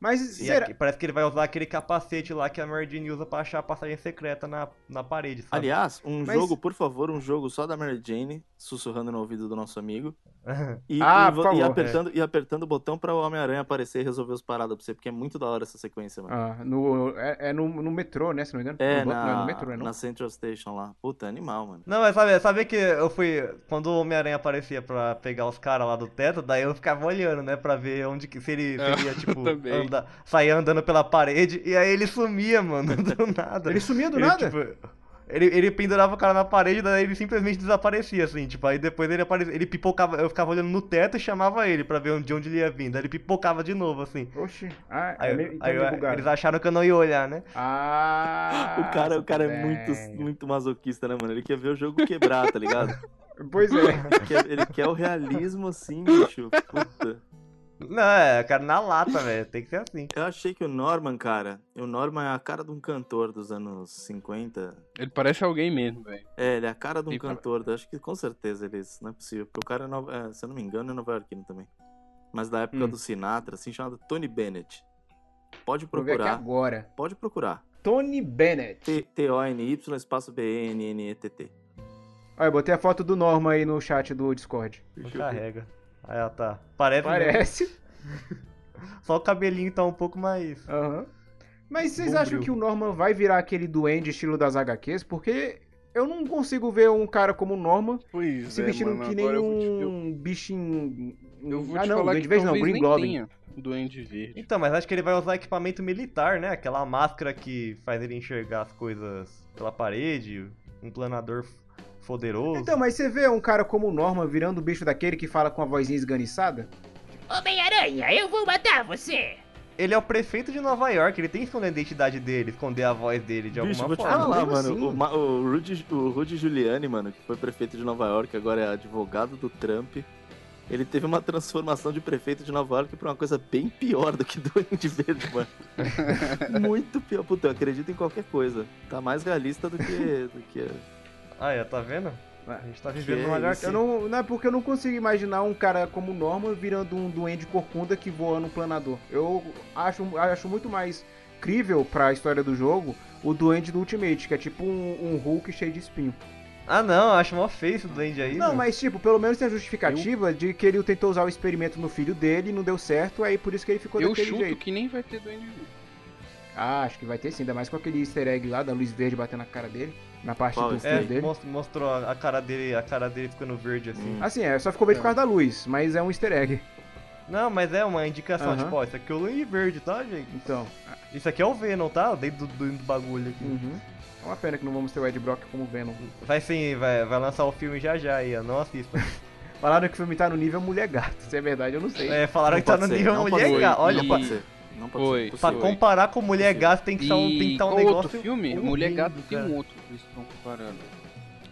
Mas será... aqui- parece que ele vai usar aquele capacete lá que a Mary Jane usa pra achar a passagem secreta na, na parede, sabe? Aliás, um Mas- jogo, por favor, um jogo só da Mary Jane, sussurrando no ouvido do nosso amigo. E, Ah, e, vo- e favor. apertando, e apertando o botão pra o Homem-Aranha aparecer e resolver os paradas pra você, porque é muito da hora essa sequência, mano. Ah, no, é, é no, no metrô, né? Se não me engano. É, no, na, não, é no metrô, né? Não? na Central Station lá. Puta, é animal, mano. Não, mas sabe, sabe que eu fui. Quando o Homem-Aranha aparecia pra pegar os caras lá do teto, daí eu ficava olhando, né? Pra ver onde que. Se ele, se ele ia, tipo, também. Andar, sair andando pela parede. E aí ele sumia, mano, do nada. Ele sumia do Ele, nada? tipo, ele, ele pendurava o cara na parede, daí ele simplesmente desaparecia, assim, tipo, aí depois ele aparecia, ele pipocava, eu ficava olhando no teto e chamava ele pra ver de onde ele ia vir, daí ele pipocava de novo, assim. Oxi. Ah, Aí, é meio, então aí meio eu- bugado. eles acharam que eu não ia olhar, né? Ah, o cara, o cara é muito, muito masoquista, né, mano? Ele quer ver o jogo quebrar, tá ligado? Pois é. Ele quer, ele quer o realismo assim, bicho. Puta. Não, é, cara, na lata, velho, tem que ser assim. Eu achei que o Norman, cara, o Norman é a cara de um cantor dos anos 50. Ele parece alguém mesmo, velho. É, ele é a cara de um E cantor. Acho que com certeza eles. Não é possível. Porque o cara, é nova, é, se eu não me engano, é nova iorquino também. Mas da época Hum. do Sinatra, assim, chamado Tony Bennett. Pode Vou ver aqui procurar. agora. Pode procurar. Tony Bennett. T- T-O-N-Y, espaço B-E-N-N-E-T-T. Olha, eu botei a foto do Norma aí no chat do Discord. Carrega. Aí, ó, tá. Parece. Parece. Só o cabelinho tá um pouco mais. Aham. Mas vocês Bombril. acham que o Norman vai virar aquele duende estilo das HQs? Porque eu não consigo ver um cara como o Norman Pois se é, vestindo mano, que nem vou te- um bichinho. Eu vou ah, te não, falar Duende que Verde não, Green Goblin. Duende Verde. Então, mas acho que ele vai usar equipamento militar, né? Aquela máscara que faz ele enxergar as coisas pela parede, um planador poderoso. Então, mas você vê um cara como o Norman virando o bicho daquele que fala com a vozinha esganiçada? Homem-Aranha, eu vou matar você! Ele é o prefeito de Nova York, ele tem que esconder a identidade dele, esconder a voz dele de Bicho, alguma vou te forma. falar, mano. assim. O, o, Rudy, o Rudy Giuliani, mano, que foi prefeito de Nova York, agora é advogado do Trump. Ele teve uma transformação de prefeito de Nova York pra uma coisa bem pior do que Duende Verde, mano. Muito pior. Puta, eu acredito em qualquer coisa. Tá mais realista do que. Do que... Ah, é, tá vendo? A gente tá vivendo Que numa isso? Eu não, não é porque eu não consigo imaginar um cara como Norman virando um duende corcunda que voa no planador. Eu acho, acho muito mais crível pra história do jogo o duende do Ultimate, que é tipo um, um Hulk cheio de espinho. Ah, não, eu acho mó feio esse duende aí. Não, meu. mas tipo, pelo menos tem a justificativa de que ele tentou usar o experimento no filho dele e não deu certo, aí por isso que ele ficou Eu daquele chuto jeito. que nem vai ter Duende. Ah, acho que vai ter sim, ainda mais com aquele easter egg lá da luz verde batendo na cara dele, na parte Qual do É, dele. most- mostrou a cara dele, a cara dele ficando verde assim. Hum. Assim, é, só ficou verde por causa da luz, mas é um easter egg. Não, mas é uma indicação, Aham. tipo, ó, isso aqui é o Duende Verde, tá, gente? Então, Isso aqui é o Venom, tá? Dentro do, do- do bagulho aqui. uhum. É uma pena que não vamos ter o Ed Brock como Venom. Vai sim, vai, vai lançar o filme já já aí, ó. Não assista. Falaram que o filme tá no nível Mulher Gato, se é verdade eu não sei. É, falaram Não que tá no ser, nível pode mulher gato. Olha, não pode ser. Não pode Foi. ser. pra comparar com mulher gato tem que, ser um, tem que estar um negócio. outro filme? horrível, Mulher Gato tem um outro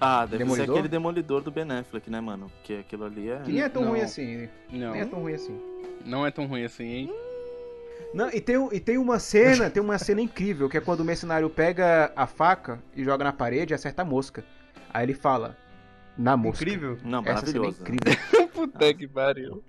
Ah, deve Demolidor? ser aquele demolidor do Ben Affleck, né, mano? Porque aquilo ali é. Que nem é tão Não. ruim assim. Não, Nem é tão ruim assim. não é tão ruim assim, hein? Não, e tem, e tem uma cena, tem uma cena incrível, que é quando o mercenário pega a faca e joga na parede e acerta a mosca. Aí ele fala, na mosca. Incrível. Não, Essa cena é maravilhoso. incrível. Puta que pariu.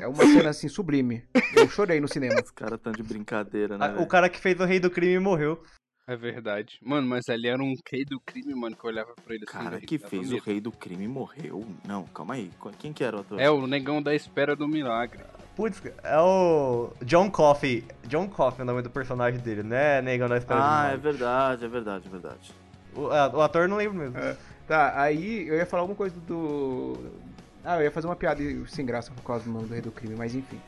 É uma cena assim sublime. Eu chorei no cinema. Os caras tão de brincadeira, né? Ah, o cara que fez o Rei do Crime morreu. É verdade. Mano, mas ali era um rei do crime, mano, que eu olhava pra ele assim. cara velho, que fez o rei do crime morreu. Não, calma aí. Quem que era o ator? É o negão da espera do milagre. Putz, é o John Coffey. John Coffey é o nome do personagem dele, né? Negão da história Ah, é de verdade, é verdade, é verdade. o, é, o ator eu não lembro mesmo. Tá, aí eu ia falar alguma coisa do... Ah, eu ia fazer uma piada sem graça por causa do nome do Rei do Crime, mas enfim.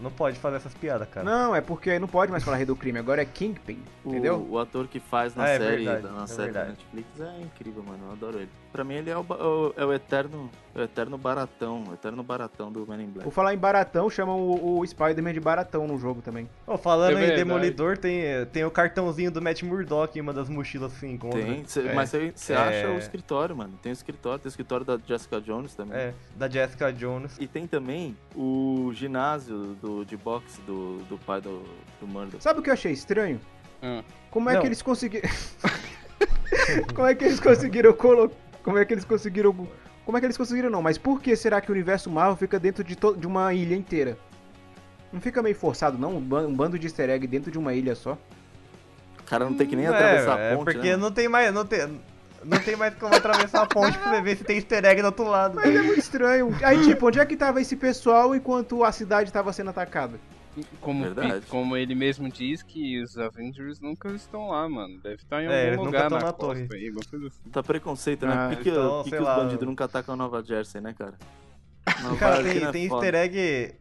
Não pode fazer essas piadas, cara. Não, é porque não pode mais falar Rei do Crime, agora é Kingpin, O, entendeu? o ator que faz na Ah, é série, verdade, na é série da. Netflix é incrível, mano. Eu adoro ele. Pra mim ele é o, o- é o eterno, é o eterno baratão, o eterno baratão do Men in Black. Por falar em Baratão, chamam o, o Spider-Man de Baratão no jogo também. Ô, falando É em. Demolidor, tem, tem o cartãozinho do Matt Murdock em uma das mochilas que se encontra. Tem, cê- É. mas você É. acha o escritório, mano. Tem o escritório, tem o escritório da Jessica Jones também. É, da Jessica Jones. E tem também o ginásio do, de boxe do, do pai do, do Murdoch. Sabe o que eu achei estranho? Ah. Como é Não. que eles conseguiram. Como é que eles conseguiram colocar. Como é que eles conseguiram. Como é que eles conseguiram não? Mas por que será que o universo Marvel fica dentro de, to- de uma ilha inteira? Não fica meio forçado, não? Um ban- um bando de easter egg dentro de uma ilha só. O cara não tem que nem É, atravessar é a ponte, porque né? não tem mais. Não tem, não tem mais como atravessar a ponte pra você ver se tem easter egg do outro lado. Mas é muito estranho. Aí, tipo, onde é que tava esse pessoal enquanto a cidade tava sendo atacada? Como, como ele mesmo diz que os Avengers nunca estão lá, mano. Deve estar em É, eles algum nunca lugar estão na, na costa torre. aí, assim. Tá preconceito, né? Ah, Por que, então, que que os bandidos nunca atacam Nova Jersey, né, cara? Nova Cara, tem, é tem easter egg.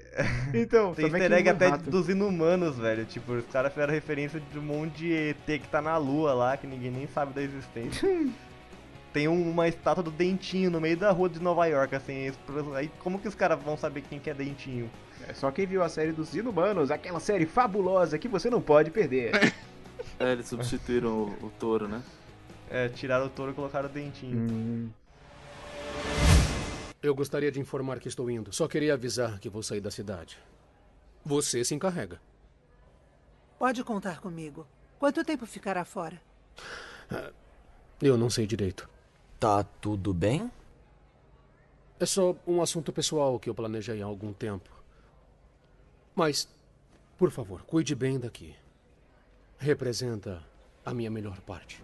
Então, Tem easter que egg até rato. dos inumanos, velho. Tipo, os caras fizeram referência de um monte de ET que tá na lua lá, que ninguém nem sabe da existência. Tem um- uma estátua do Dentinho no meio da rua de Nova York, assim. Aí como que os caras vão saber quem que é Dentinho? É só quem viu a série dos Inumanos, aquela série fabulosa que você não pode perder. É, eles substituíram o, o touro, né? É, tiraram o touro e colocaram o Dentinho. Hum. Eu gostaria de informar que estou indo. Só queria avisar que vou sair da cidade. Você se encarrega. Pode contar comigo. Quanto tempo ficará fora? Eu não sei direito. Tá tudo bem? É só um assunto pessoal que eu planejei há algum tempo. Mas, por favor, cuide bem daqui. Representa a minha melhor parte.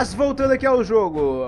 Mas voltando aqui ao jogo,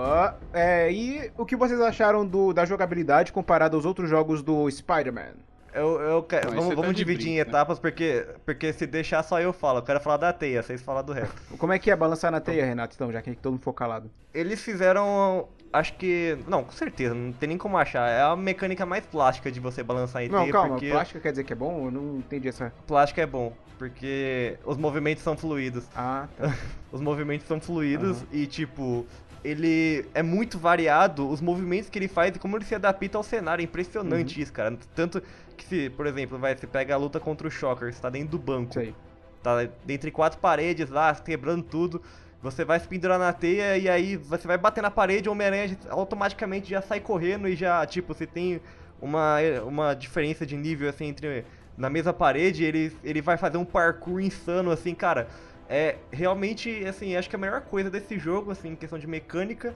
é, e o que vocês acharam do, da jogabilidade comparada aos outros jogos do Spider-Man? Eu, eu quero, Não, vamos tá vamos dividir em né? etapas, porque, porque se deixar só eu falo. Eu quero falar da teia, vocês falam do resto. Como é que é balançar na teia, Renato, então, já que todo mundo for calado? Eles fizeram. Acho que. Não, com certeza, não tem nem como achar. É a mecânica mais plástica de você balançar em Não, teia, calma, porque. plástica quer dizer que é bom? Eu não entendi essa... Plástico é bom, porque os movimentos são fluidos. Ah, tá. Os movimentos são fluidos e, tipo, ele é muito variado, os movimentos que ele faz e como ele se adapta ao cenário. É impressionante Uhum. isso, cara. Tanto que, se, por exemplo, vai, você pega a luta contra o Shocker, você tá dentro do banco. Sei. Tá entre quatro paredes lá, quebrando tudo. Você vai se pendurar na teia e aí você vai bater na parede, o Homem-Aranha automaticamente já sai correndo e já, tipo, você tem uma, uma diferença de nível, assim, entre... Na mesma parede, ele, ele vai fazer um parkour insano, assim, cara. É realmente, assim, acho que a melhor coisa desse jogo, assim, em questão de mecânica,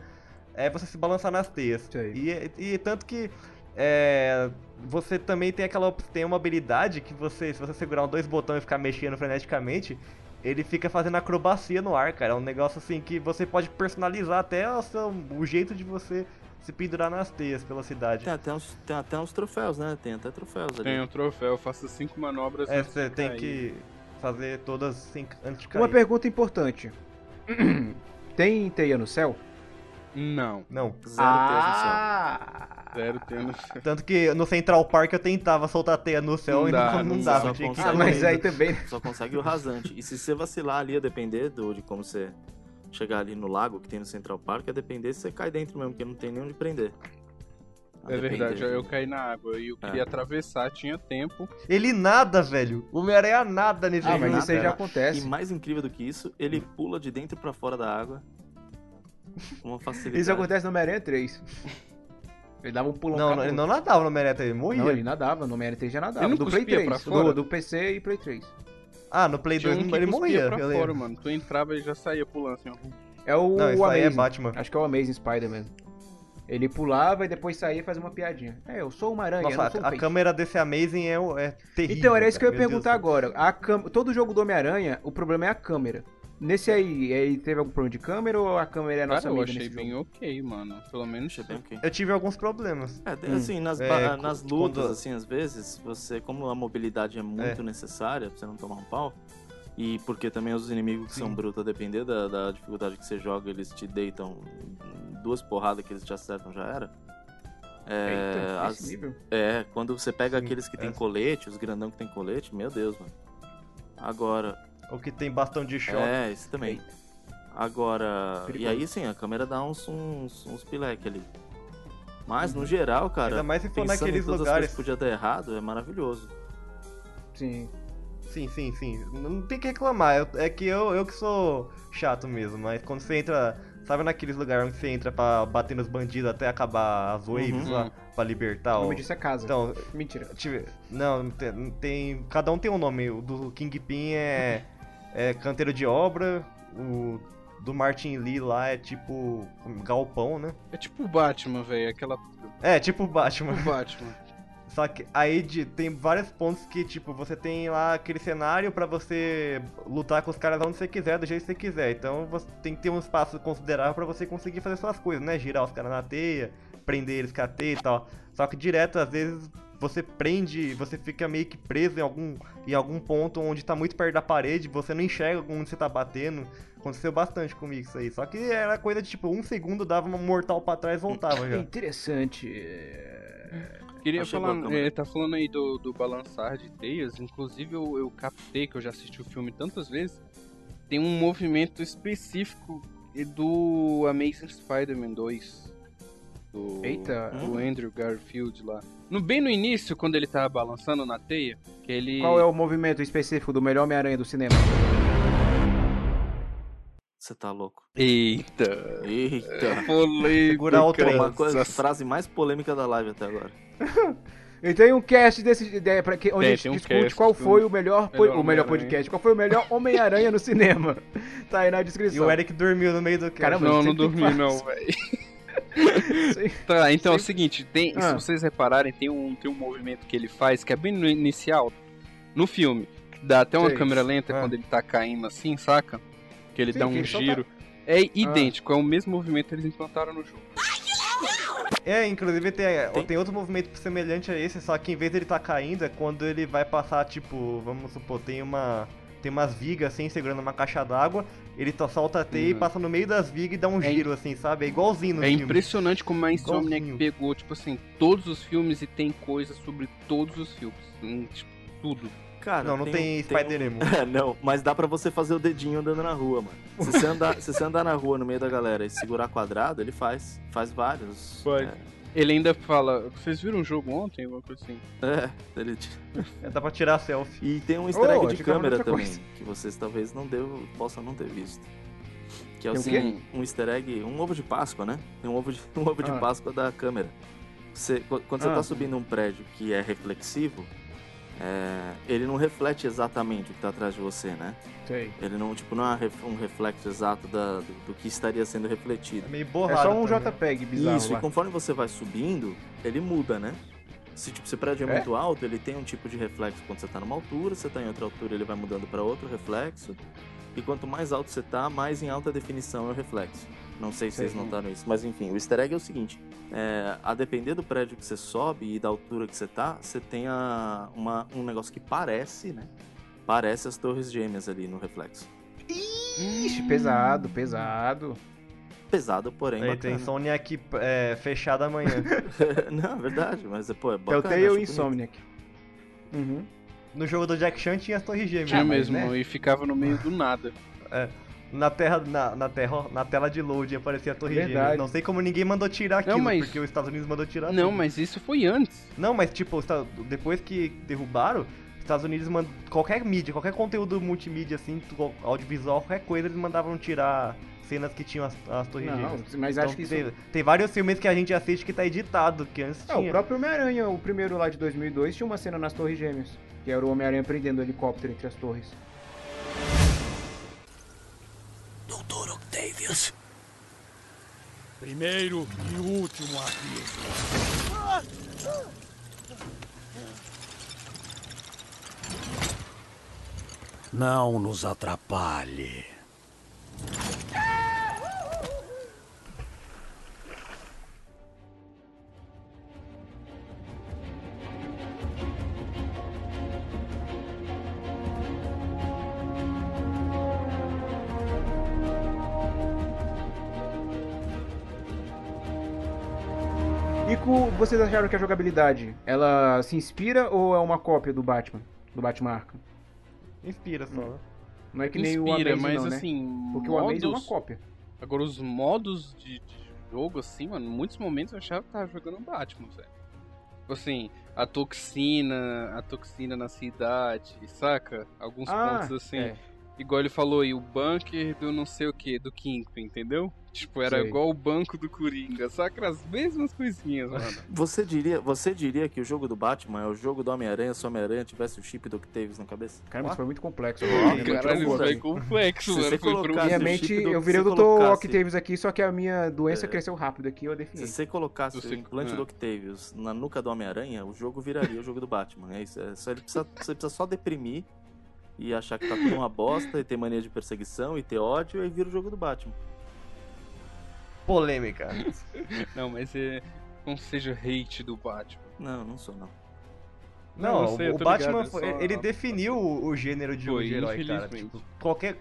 é você se balançar nas teias. E, e tanto que é, você também tem aquela tem uma habilidade que você, se você segurar um dois botões e ficar mexendo freneticamente, ele fica fazendo acrobacia no ar, cara. É um negócio assim que você pode personalizar até o, seu- o jeito de você se pendurar nas teias pela cidade. Tem até uns, tem até uns troféus, né? Tem até troféus ali. Tem um troféu, faça cinco manobras É, você tem cair. que fazer todas assim, antes de cair. Uma pergunta importante. Tem teia no céu? Não. Não. Zero Ah! Zero teia no céu. Tanto que no Central Park eu tentava soltar teia no céu Não e dá, não, não não dava. Consegue- ir mas aí também... Só consegue o rasante. E se você vacilar ali, a depender do, de como você chegar ali no lago que tem no Central Park, a depender se você cai dentro mesmo, porque não tem nem onde prender. A É depender verdade, de- eu caí na água e eu queria É. atravessar, tinha tempo. Ele nada, velho. O Homem-Aranha nada nesse Ah, jogo. mas isso aí já acontece. E mais incrível do que isso, ele pula de dentro pra fora da água com uma facilidade. Isso acontece no Homem-Aranha 3. Ele dava um pulão Não, ele não nadava no Homem-Aranha, ele morria. Não, ele nadava. No Homem-Aranha 3 já nadava. Ele não do Play cuspia 3. pra fora? Do, do PC e Play 3. Ah, no Play Tinha 2 um ele morria. pra fora, mano. Tu entrava e já saía pulando assim, ó. É o, Não, isso o aí é Amazing. Batman. Acho que é o Amazing Spider-Man. Ele pulava e depois saía e fazia uma piadinha. É, eu sou uma aranha, eu Nossa, não sou um a, a peixe. câmera desse Amazing é, o- é terrível. Então, era isso que eu ia cara, perguntar Deus agora. A cam... Todo jogo do Homem-Aranha, o problema é a câmera. Nesse aí, aí teve algum problema de câmera ou a câmera é nossa Cara, eu amiga achei nesse bem jogo? ok, mano. Pelo menos. Achei bem ok. Eu tive alguns problemas. É, tem- Hum. assim, nas, É, nas lutas, quando- assim, às vezes, você, como a mobilidade é muito necessária pra você não tomar um pau, e porque também os inimigos que são Sim. brutos, a depender da, da dificuldade que você joga, eles te deitam duas porradas que eles te acertam, já era. É, Eita, as- nível? é, quando você pega Sim, aqueles que tem é. colete, os grandão que tem colete, meu Deus, mano. Agora, O que tem bastão de choque. é, isso também. Agora, e Perigoso. aí sim, a câmera dá uns, uns, uns pileque ali. Mas, no geral, cara, Ainda mais se for pensando naqueles em todas lugares. as coisas que podia dar errado, é maravilhoso. Sim. Sim, sim, sim. Não tem que reclamar. É que eu, eu que sou chato mesmo, mas quando você entra. Sabe naqueles lugares onde você entra pra bater nos bandidos até acabar as waves Uhum. lá, pra libertar O nome disso é casa. Então, Mentira. tive- não, tem, não tem- Cada um tem um nome. O do Kingpin é, é canteiro de obra, o do Martin Lee lá é tipo galpão, né? É tipo o Batman, velho. Aquela. É, tipo o Batman. O Batman. Só que aí de- tem vários pontos que, tipo, você tem lá aquele cenário pra você lutar com os caras onde você quiser, do jeito que você quiser. Então você tem que ter um espaço considerável pra você conseguir fazer suas coisas, né? Girar os caras na teia, prender eles com a teia e tal. Só que direto, às vezes, você prende, você fica meio que preso em algum, em algum ponto onde tá muito perto da parede, você não enxerga onde você tá batendo. Aconteceu bastante comigo isso aí. Só que era coisa de tipo, um segundo dava uma mortal pra trás e voltava já. Interessante. Queria Achei falar, bacana. é, tá falando aí do, do balançar de teias, inclusive eu, eu captei, que eu já assisti o filme tantas vezes, tem um movimento específico do Amazing Spider-Man 2. Do, Eita. do Andrew Garfield lá. No, bem no início, quando ele tá balançando na teia, que ele... Qual é o movimento específico do melhor Homem-Aranha do cinema? Você tá louco. Eita. Eita. Polêmica. Segurar o trem. Uma coisa, frase mais polêmica da live até agora. E tem um cast desse ideia para que onde Tem, a gente um discute cast qual foi o melhor, po- melhor o melhor Homem-Aranha. podcast, qual foi o melhor Homem-Aranha no cinema. Tá aí na E descrição. o Eric dormiu no meio do cast. Caramba, Não, não dormi não, velho. Tá, então é o seguinte, tem, Ah. se vocês repararem, tem um, tem um movimento que ele faz que é bem no inicial, no filme. que Dá até uma Sei. câmera lenta Ah. quando ele tá caindo assim, saca? Que ele Sim, dá um ele giro. tá- É idêntico, é o mesmo movimento que eles implantaram no jogo. É, inclusive tem, tem. outro movimento semelhante a esse, só que em vez dele tá caindo, é quando ele vai passar, tipo, vamos supor, tem uma. Tem umas vigas assim, segurando uma caixa d'água, ele solta a teia e Uhum. passa no meio das vigas e dá um É giro, assim, sabe? É igualzinho no É filme. impressionante como a Insomniac pegou, tipo assim, todos os filmes e tem coisas sobre todos os filmes. Tipo, tudo. Cara, Não, não tem um- Spider-Man. É, não, mas dá pra você fazer o dedinho andando na rua, mano. Se você andar, se você andar na rua no meio da galera e segurar quadrado, ele faz. Faz vários. Faz. Ele ainda fala, vocês viram um jogo ontem? Alguma coisa assim. É, ele. É, dá pra tirar selfie. E tem um easter egg Oh, de câmera também, coisa. que vocês talvez não devam, possam não ter visto. Que é Tem o assim, um easter egg, um ovo de Páscoa, né? Tem um ovo de, um ovo de Ah. Páscoa da câmera. Você, qu- quando você Ah. tá subindo um prédio que é reflexivo, é, ele não reflete exatamente o que tá atrás de você, né? Sei. Ele não, tipo, não é um reflexo exato da- do, do que estaria sendo refletido. É meio É borrado. só um também. JPEG bizarro Isso, lá. e conforme você vai subindo, ele muda, né? Se, tipo, se o prédio é, É? muito alto, ele tem um tipo de reflexo quando você tá numa altura, você tá em outra altura, ele vai mudando para outro reflexo. E quanto mais alto você tá, mais em alta definição é o reflexo. Não sei se vocês notaram isso, mas enfim, o easter egg é o seguinte: é, a depender do prédio que você sobe e da altura que você tá, você tem a, uma, um negócio que parece, né? Parece as torres gêmeas ali no reflexo. Ixi, pesado, pesado. Pesado, porém. Aí bacana. tem Insomniac é, fechado amanhã. Não, é verdade, mas pô, é bacana. Telltale e. Insomniac. Uhum. No jogo do Jack Chan tinha as torres gêmeas. Tinha mas, mesmo, né? e ficava no meio do nada. É. Na, terra, na, na, terra, na tela de load aparecia a torre Verdade. gêmea. Não sei como ninguém mandou tirar aquilo, mas- porque os Estados Unidos mandou tirar Não, tudo. mas isso foi antes. Não, mas tipo, depois que derrubaram, os Estados Unidos mandam qualquer mídia, qualquer conteúdo multimídia assim, audiovisual, qualquer coisa, eles mandavam tirar cenas que tinham as, as torres Não, gêmeas. mas Então, acho que isso- tem, tem vários filmes que a gente assiste que tá editado, que antes o tinha. próprio Homem-Aranha, o primeiro lá de 2002, tinha uma cena nas Torres Gêmeas. Que era o Homem-Aranha prendendo o helicóptero entre as torres. Doutor Octavius. Primeiro e último aviso. Não nos atrapalhe. Vocês acharam que a jogabilidade, ela se inspira ou é uma cópia do Batman? Do Batman Arkham? Inspira só. né? Não é que nem o Inspira, Amazing mas não, né? assim, Porque o Amazing é uma modos- cópia. Agora, os modos de, de jogo, assim, mano, em muitos momentos eu achava que tava jogando Batman, velho. Tipo assim, a toxina, a toxina na cidade, saca? Alguns Ah, pontos assim. é. Igual ele falou aí, o bunker do não sei o que, do Kingpin, entendeu? Tipo, era Sei. igual o banco do Coringa, só que as mesmas coisinhas, mano. Você diria, você diria que o jogo do Batman é o jogo do Homem-Aranha se o Homem-Aranha tivesse o chip do Octavius na cabeça? Cara, mas foi muito complexo. Caralho, isso foi complexo, Se mano. você Foi colocasse Minha o mente, eu virei o se Dr. colocasse- Octavius aqui, só que a minha doença É. cresceu rápido aqui, eu Se defini. você colocasse Você- o implante é. do Octavius na nuca do Homem-Aranha, o jogo viraria o jogo do Batman. É isso. É só, ele precisa, você precisa só deprimir e achar que tá tudo uma bosta e ter mania de perseguição e ter ódio e vira o jogo do Batman. Polêmica. Não, mas é. Não seja hate do Batman. Não, não sou não. Não, eu sei, o Batman, ligado, é foi- só- ele definiu o, o gênero de Foi, de herói, cara. Tipo, qualquer...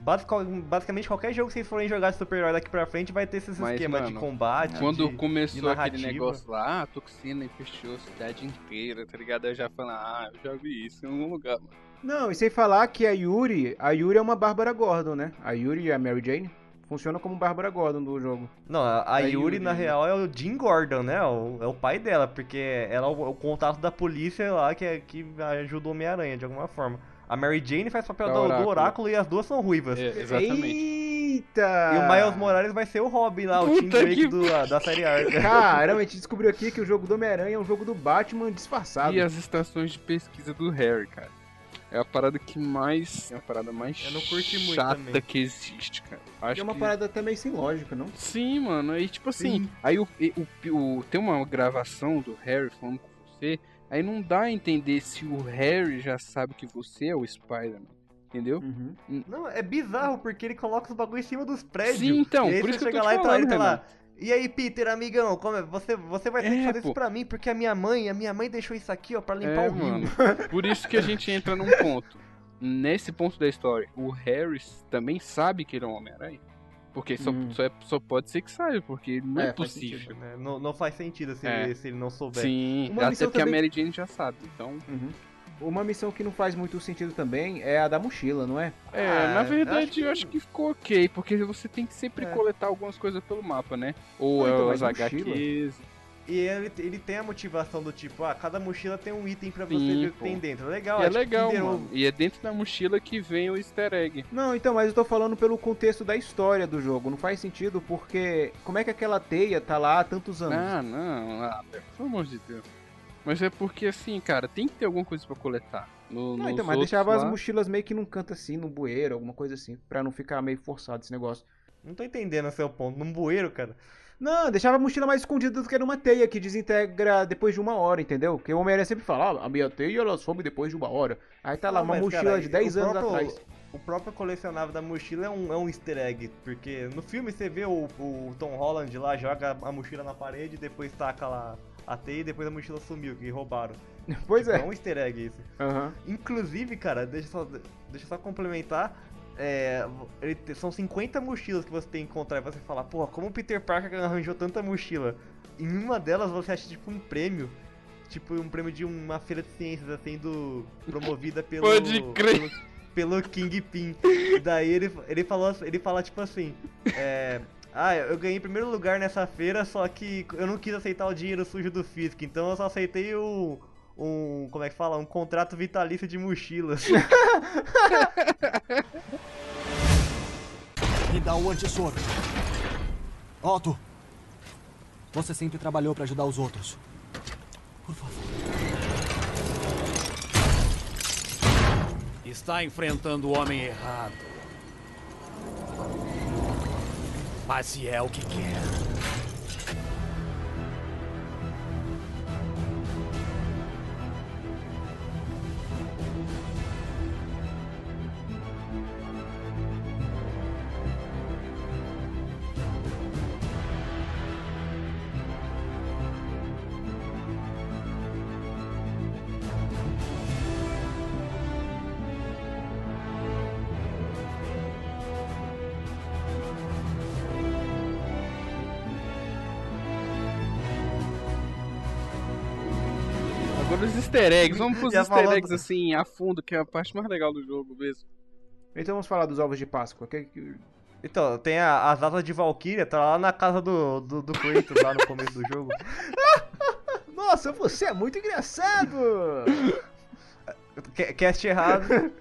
basic- Basicamente, qualquer jogo que vocês forem jogar de super-herói daqui pra frente vai ter esse Mas, esquema de mano, combate, Quando de- começou de aquele negócio lá, ah, a toxina infestou a cidade inteira, tá ligado? Eu já falei, ah, eu já vi isso em algum lugar, mano. Não, e sem falar que a Yuri, a Yuri é uma Bárbara Gordon, né? A Yuri e a Mary Jane funcionam como Bárbara Gordon do jogo. Não, a, a A Yuri, Yuri, na real, é o Jim Gordon, né? O- é o pai dela, porque ela é o, o contato da polícia lá que, é- que ajuda o Homem-Aranha, de alguma forma. A Mary Jane faz papel Da do, do Oráculo. oráculo e as duas são ruivas. É, exatamente. Eita! E o Miles Morales vai ser o Robin lá, o Tim Puta Drake que- do, da série Arca. Caramba, a gente descobriu aqui que o jogo do Homem-Aranha é um jogo do Batman disfarçado. E as estações de pesquisa do Harry, cara. É a parada que mais. É a parada mais chata também. que existe, cara. Acho é uma que... parada até meio sem lógica, não? Sim, mano. Aí, tipo assim, Sim. aí o, e- o, o- tem uma gravação do Harry falando com você, aí não dá a entender se o Harry já sabe que você é o Spider-Man. Entendeu? Uhum. Não, é bizarro, porque ele coloca os bagulho em cima dos prédios. Sim, então, e por isso que eu tô lá e tá, falando, ele tá lá. E aí, Peter, amigão, como é? Você, você vai ter que É, fazer pô. isso pra mim, porque a minha mãe, a minha mãe deixou isso aqui, ó, pra limpar É, o rio. Por isso que a gente entra num ponto. Nesse ponto da história, o Harry também sabe que ele é um Homem-Aranha. Porque só, Hum. só, é- só pode ser que saiba, porque não é, É, possível. sentido, né? Não, não faz sentido se, É. ele, se ele não souber. Sim, Uma até missão porque também- a Mary Jane já sabe, então... Uhum. Uma missão que não faz muito sentido também é a da mochila, não é? É, Ah, na verdade acho que- eu acho que ficou ok, porque você tem que sempre É. coletar algumas coisas pelo mapa, né? Ou Não, então, é, os mas mochila? HQs. E ele, ele tem a motivação do tipo, ah, cada mochila tem um item pra você Sim, ver o que tem dentro. Legal, E é legal, mano. E é dentro da mochila que vem o easter egg. Não, então, mas eu tô falando pelo contexto da história do jogo. Não faz sentido porque como é que aquela teia tá lá há tantos anos? Ah, não, ah, pelo amor de Deus. Mas é porque assim, cara, tem que ter alguma coisa pra coletar. No, Não, então, mas deixava as lá- mochilas meio que num canto assim, no bueiro, alguma coisa assim, pra não ficar meio forçado esse negócio. Não tô entendendo o seu ponto. Num bueiro, cara. Não, deixava a mochila mais escondida do que numa teia que desintegra depois de uma hora, entendeu? Porque o Homem-Aranha sempre fala, ah, a minha teia ela some depois de uma hora. Aí tá lá, Não, uma mas, mochila cara, de 10 o anos próprio- atrás. O próprio colecionável da mochila é um, é um easter egg, porque no filme você vê o, o Tom Holland lá, joga a mochila na parede, depois taca lá a teia e depois a mochila sumiu, que roubaram. Pois Tipo, é. É um easter egg isso. Aham. Inclusive, cara, deixa eu só, deixa só complementar. é, ele são 50 mochilas que você tem que encontrar e você fala, porra, como o Peter Parker arranjou tanta mochila? Em uma delas você acha tipo um prêmio. Tipo um prêmio de uma feira de ciências sendo promovida pelo. Pode crer. Pelo, pelo Kingpin. E daí ele, ele, falou, ele fala tipo assim. É, ah, eu ganhei primeiro lugar nessa feira, só que eu não quis aceitar o dinheiro sujo do Fisk, então eu só aceitei o. Um. Como é que fala? Um contrato vitalício de mochilas. Me dá o antissoro. Otto, você sempre trabalhou para ajudar os outros. Por favor. Está enfrentando o homem errado. Se é o que quer. Easter eggs, vamos pros easter falou- eggs assim, a fundo, que é a parte mais legal do jogo mesmo. Então vamos falar dos ovos de Páscoa. Que- que- Então, tem a- as asas de Valkyria, tá lá na casa do, do, do Kratos, lá no começo do jogo. Nossa, você é muito engraçado! Ca- Cast errado.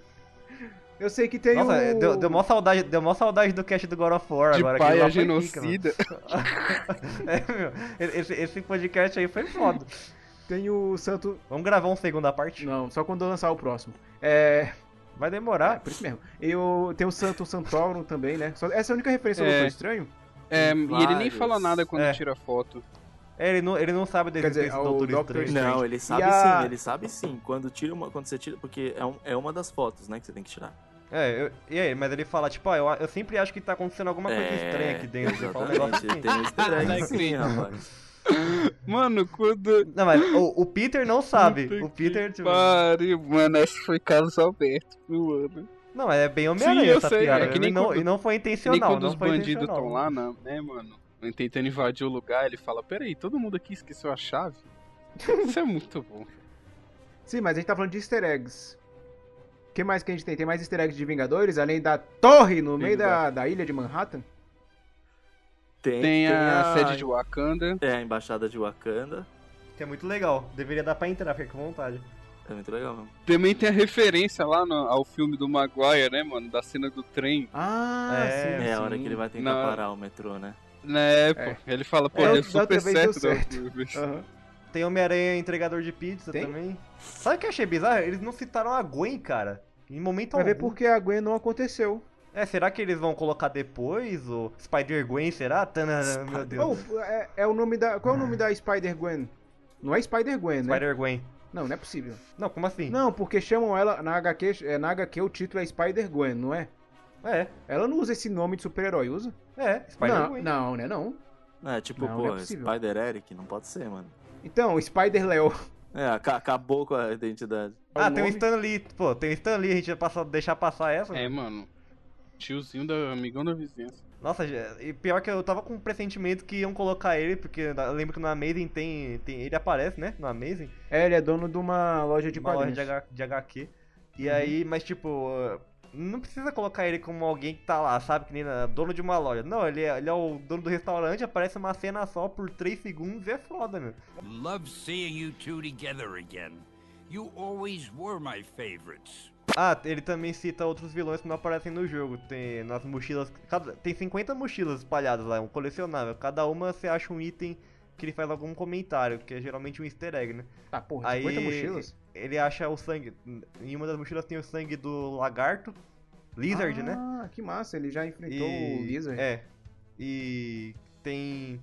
Eu sei que tem Nossa, o... deu, deu mó saudade, deu mó saudade do cast do God of War De agora. pai lá a genocida. mano. é, meu, esse, esse podcast aí foi foda. Tem o Santo... Vamos gravar uma segunda parte? Não, só quando eu lançar o próximo. É... Vai demorar. É, por isso mesmo. E o... tem o Santo Santorum também, né? Só- Essa é a única referência ao É. Doutor Estranho? É, e ele nem fala nada quando É. tira foto. É, ele não, ele não sabe da Quer dizer, existência do Doutor Estranho. Não, ele sabe a- sim, ele sabe sim. Quando tira uma. Quando você tira. Porque é, um- é uma das fotos, né, que você tem que tirar. É, eu- e aí, mas ele fala, tipo, ó, eu, eu sempre acho que tá acontecendo alguma coisa É, estranha aqui dentro. Ele fala um negócio assim. Tem um easter egg sim, rapaz. Mano, quando. Não, mas o, o Peter não sabe. Puta o Peter, tipo... Pariu, mano, essa foi caso aberto, viu, mano? Não, é bem Sim, Homem-Aranha eu essa sei, piada. é que nem e, não, quando- e não foi Nem intencional, quando não os bandidos estão lá, na- né, mano? Tentando invadir o lugar, ele fala: Peraí, todo mundo aqui esqueceu a chave? Isso é muito bom. Sim, mas a gente tá falando de easter eggs. O que mais que a gente tem? Tem mais easter eggs de Vingadores, além da torre no meio da, da ilha de Manhattan? Tem, Tem a sede de Wakanda. É, a embaixada de Wakanda. Que é muito legal. Deveria dar pra entrar, fica com vontade. É muito legal mesmo. Também tem a referência lá no- ao filme do Maguire, né, mano? Da cena do trem. Ah, É, É a hora que ele vai tentar Na- parar o metrô, né? Né, pô. Ele fala, pô, É, deu outra super certo. da certo. Aham. Tem Homem-Aranha entregador de pizza Tem? também. Sabe o que eu achei bizarro? Eles não citaram a Gwen, cara. Em momento Vai ver algum. porque a Gwen não aconteceu. É, será que eles vão colocar depois? O Spider-Gwen, será? Tanana, meu Deus. Oh, é, é o nome da. Qual é o nome da Spider-Gwen? Não é Spider-Gwen, né? Spider-Gwen. Não, não é possível. Não, como assim? Não, porque chamam ela na HQ, é, na HQ o título é Spider-Gwen, não é? É, Ela não usa esse nome de super-herói, usa? é, Não, Spider-Gwen. não, né não. É, tipo, Não, pô, não é possível. Spider-Eric, não pode ser, mano. Então, Spider-Leo. É, aca- acabou com a identidade. Ah, o tem o? Stan Lee. Pô, tem o Stan Lee, a gente vai passar, deixar passar essa? É, mano. Tiozinho da amigão da vizinhança. Nossa, e pior que eu tava com um pressentimento que iam colocar ele, porque eu lembro que no Amazing tem, tem ele aparece, né? No Amazing. É, ele é dono de uma loja de uma loja quadrinhos. de, H- de HQ. E Uhum. aí, mas tipo, não precisa colocar ele como alguém que tá lá, sabe? Que nem na- dono de uma loja. Não, ele é, ele é o dono do restaurante, aparece uma cena só por 3 segundos e é foda, meu. Love seeing you two together again. You always were my favorites. Ah, ele também cita outros vilões que não aparecem no jogo. Tem nas mochilas. cada- tem 50 mochilas espalhadas lá, é um colecionável. Cada uma você acha um item que ele faz algum comentário, que é geralmente um easter egg, né? Ah, porra, Aí 50 mochilas? ele acha o sangue. Em uma das mochilas tem o sangue do lagarto. Lizard, ah, né? Ah, que massa, ele já enfrentou E- o Lizard. É. E tem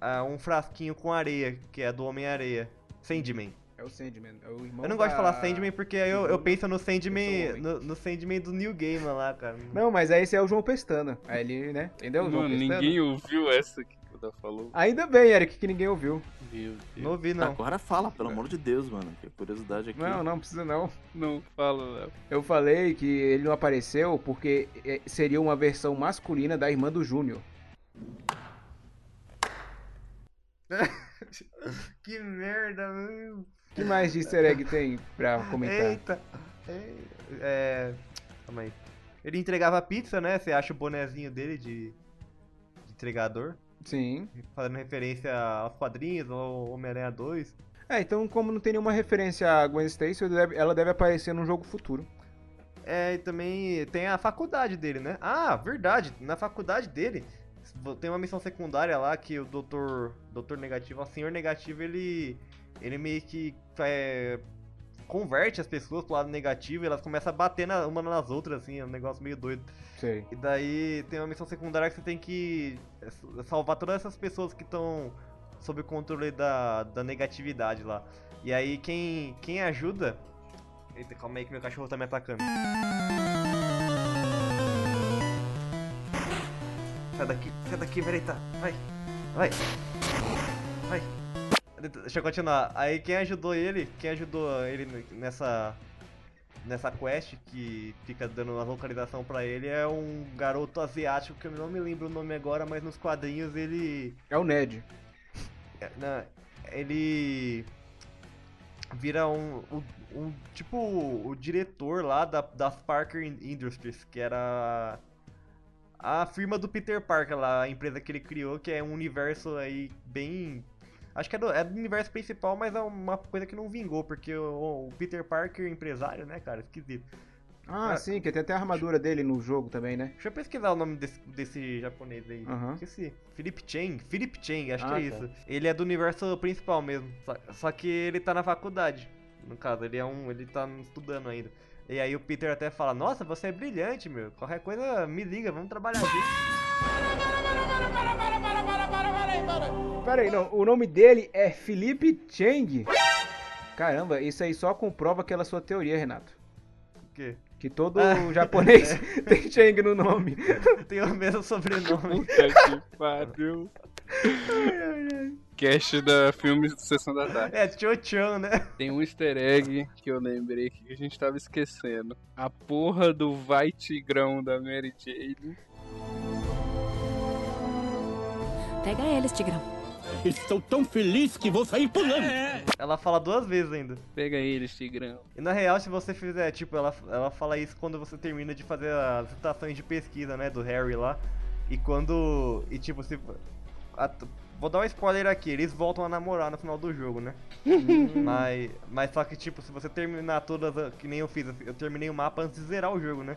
ah, um frasquinho com areia, que é do Homem-Areia. Sandman. É o Sandman, é o irmão Eu não gosto de falar da- Sandman porque aí eu, eu penso no Sandman. No, no Sandman do New Game lá, cara. Não, mas aí esse é o João Pestana. Aí ele, né? Entendeu? Mano, ninguém ouviu essa que o Da falou. Ainda bem, Eric, que ninguém ouviu. Meu Deus. Não ouvi, não. Agora fala, pelo amor de Deus, mano. Que curiosidade aqui. Não, não precisa não. Não fala, Léo. Eu falei que ele não apareceu porque é, seria uma versão masculina da irmã do Júnior. que merda, meu. O que mais de easter egg tem pra comentar? Eita. É, é. Calma aí. Ele entregava pizza, né? Você acha o bonezinho dele de, de entregador. Sim. Fazendo referência aos quadrinhos, ao Homem-Aranha 2. É, então como não tem nenhuma referência a Gwen Stacy, ela deve- ela deve aparecer num jogo futuro. É, e também tem a faculdade dele, né? Ah, verdade. Na faculdade dele tem uma missão secundária lá que o doutor, doutor negativo, o senhor negativo, ele ele meio que é, converte as pessoas pro lado negativo e elas começam a bater na, uma nas outras, assim, é um negócio meio doido. Sei. E daí tem uma missão secundária que você tem que salvar todas essas pessoas que estão sob o controle da, da negatividade lá. E aí quem, quem ajuda. Eita, calma aí que meu cachorro tá me atacando. Sai daqui, sai daqui, Verita. Vai, vai, vai. Deixa eu continuar. Aí quem ajudou ele, quem ajudou ele nessa nessa quest que fica dando a localização pra ele é um garoto asiático que eu não me lembro o nome agora, mas nos quadrinhos ele É o Ned. é, não, ele vira um, um, um- tipo o diretor lá da, das Parker Industries, que era a firma do Peter Parker lá, a empresa que ele criou, que é um universo aí bem Acho que é do, é do universo principal, mas é uma coisa que não vingou, porque o, o Peter Parker, empresário, né, cara, esquisito. Ah, sim, que tem até a armadura dele no jogo também, né? Deixa eu pesquisar o nome desse, desse japonês aí. Aham. Esqueci. Philip Chang? Philip Chang, acho Ah, que é tá. isso. Ele é do universo principal mesmo. Só, só que ele tá na faculdade. No caso, ele é um. ele tá estudando ainda. E aí o Peter até fala, nossa, você é brilhante, meu. Qualquer coisa me liga, vamos trabalhar junto. Pera aí, não, o nome dele é Felipe Chang. Caramba, isso aí só comprova aquela sua teoria, Renato. O quê? Que todo Ah. japonês tem Chang no nome. Tem o mesmo sobrenome. Puta que pariu. Cast da Filmes do Sessão da Tarde. É, Cho-Chan, né? Tem um easter egg que eu lembrei que a gente tava esquecendo. A porra do vai tigrão da Mary Jane. Pega eles, Tigrão. Estou tão feliz que vou sair pulando. Ela fala duas vezes ainda. Pega eles, tigrão. E na real, se você fizer, tipo, ela, ela fala isso quando você termina de fazer as citações de pesquisa, né, do Harry lá. E quando. E tipo, se. a- vou dar um spoiler aqui, eles voltam a namorar no final do jogo, né? mas, mas só que, tipo, se você terminar todas, que nem eu fiz, eu terminei o mapa antes de zerar o jogo, né?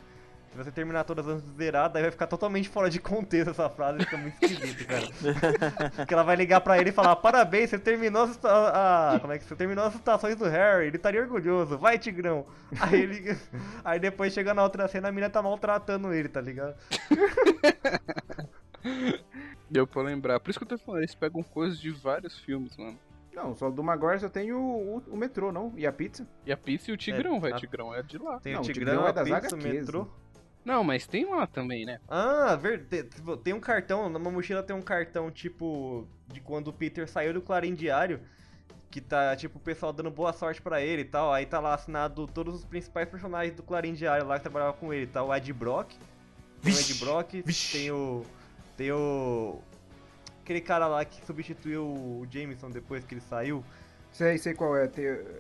Se você terminar todas antes de zerar, daí vai ficar totalmente fora de contexto essa frase, fica muito esquisito, cara. Porque ela vai ligar pra ele e falar, parabéns, você terminou as, a, a- como é que você terminou as citações do Harry, ele estaria orgulhoso, vai Tigrão. Aí ele. Aí depois chega na outra cena, a mina tá maltratando ele, tá ligado? Deu pra lembrar. Por isso que eu tô falando, eles pegam coisas de vários filmes, mano. Não, só do Maguire só tem o, o, o metrô, não? E a pizza? E a pizza e o tigrão, É, vai, a- tigrão é de lá. Tem Não, o o Tigrão, Tigrão é das pizza, o HQs, metrô. Não, mas tem lá também, né? Ah, verdade. Tem um cartão, na mochila tem um cartão, tipo, de quando o Peter saiu do Clarim Diário, que tá, tipo, o pessoal dando boa sorte pra ele e tal. Aí tá lá assinado todos os principais personagens do Clarim Diário lá que trabalhavam com ele. Tá o Ed Brock, tem o Ed Brock, tem o... tem o... aquele cara lá que substituiu o Jameson depois que ele saiu. Sei, sei qual é.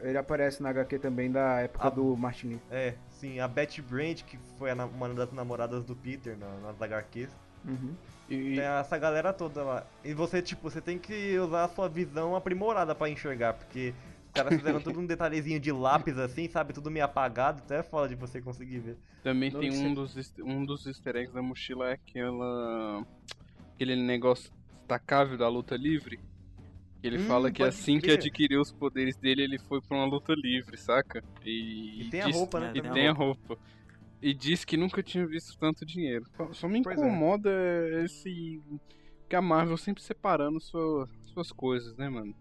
ele aparece na HQ também da época Ah. do Martin Lee. É, sim, a Betty Brant, que foi uma das namoradas do Peter na- nas HQs. Uhum. E, Tem essa galera toda lá. E você, tipo, você tem que usar a sua visão aprimorada pra enxergar, porque os caras fizeram tudo um detalhezinho de lápis assim, sabe? Tudo meio apagado, até é foda de você conseguir ver. Também Não tem sei. um dos, easter- um dos easter eggs da mochila é aquela. aquele negócio destacável da luta livre. Que ele Hum, fala que assim que adquiriu os poderes dele, ele foi pra uma luta livre, saca? E, E tem a diz- roupa, né, E também. tem a roupa. E diz que nunca tinha visto tanto dinheiro. Só- me é. incomoda esse. Que a Marvel sempre separando sua- suas coisas, né, mano?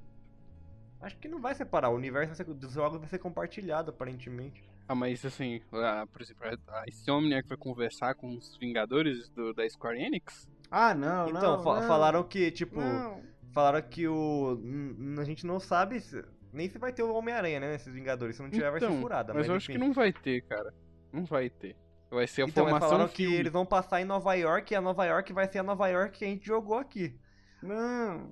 Acho que não vai separar, o universo ser- dos jogos vai ser compartilhado, aparentemente. Ah, mas assim, a- por exemplo, a Insomniac vai conversar com os Vingadores do, da Square Enix? Ah, não, Então, não, fa- não. falaram que, tipo, Não. Falaram que o. A gente não sabe se- nem se vai ter o Homem-Aranha, né? Nesses Vingadores. Se não tiver, vai ser Então, furada. Mas, Mas, eu acho enfim. que não vai ter, cara. Não vai ter. Vai ser a Então, mas formação falaram que filme. eles vão passar em Nova York e a Nova York vai ser a Nova York que a gente jogou aqui. Não.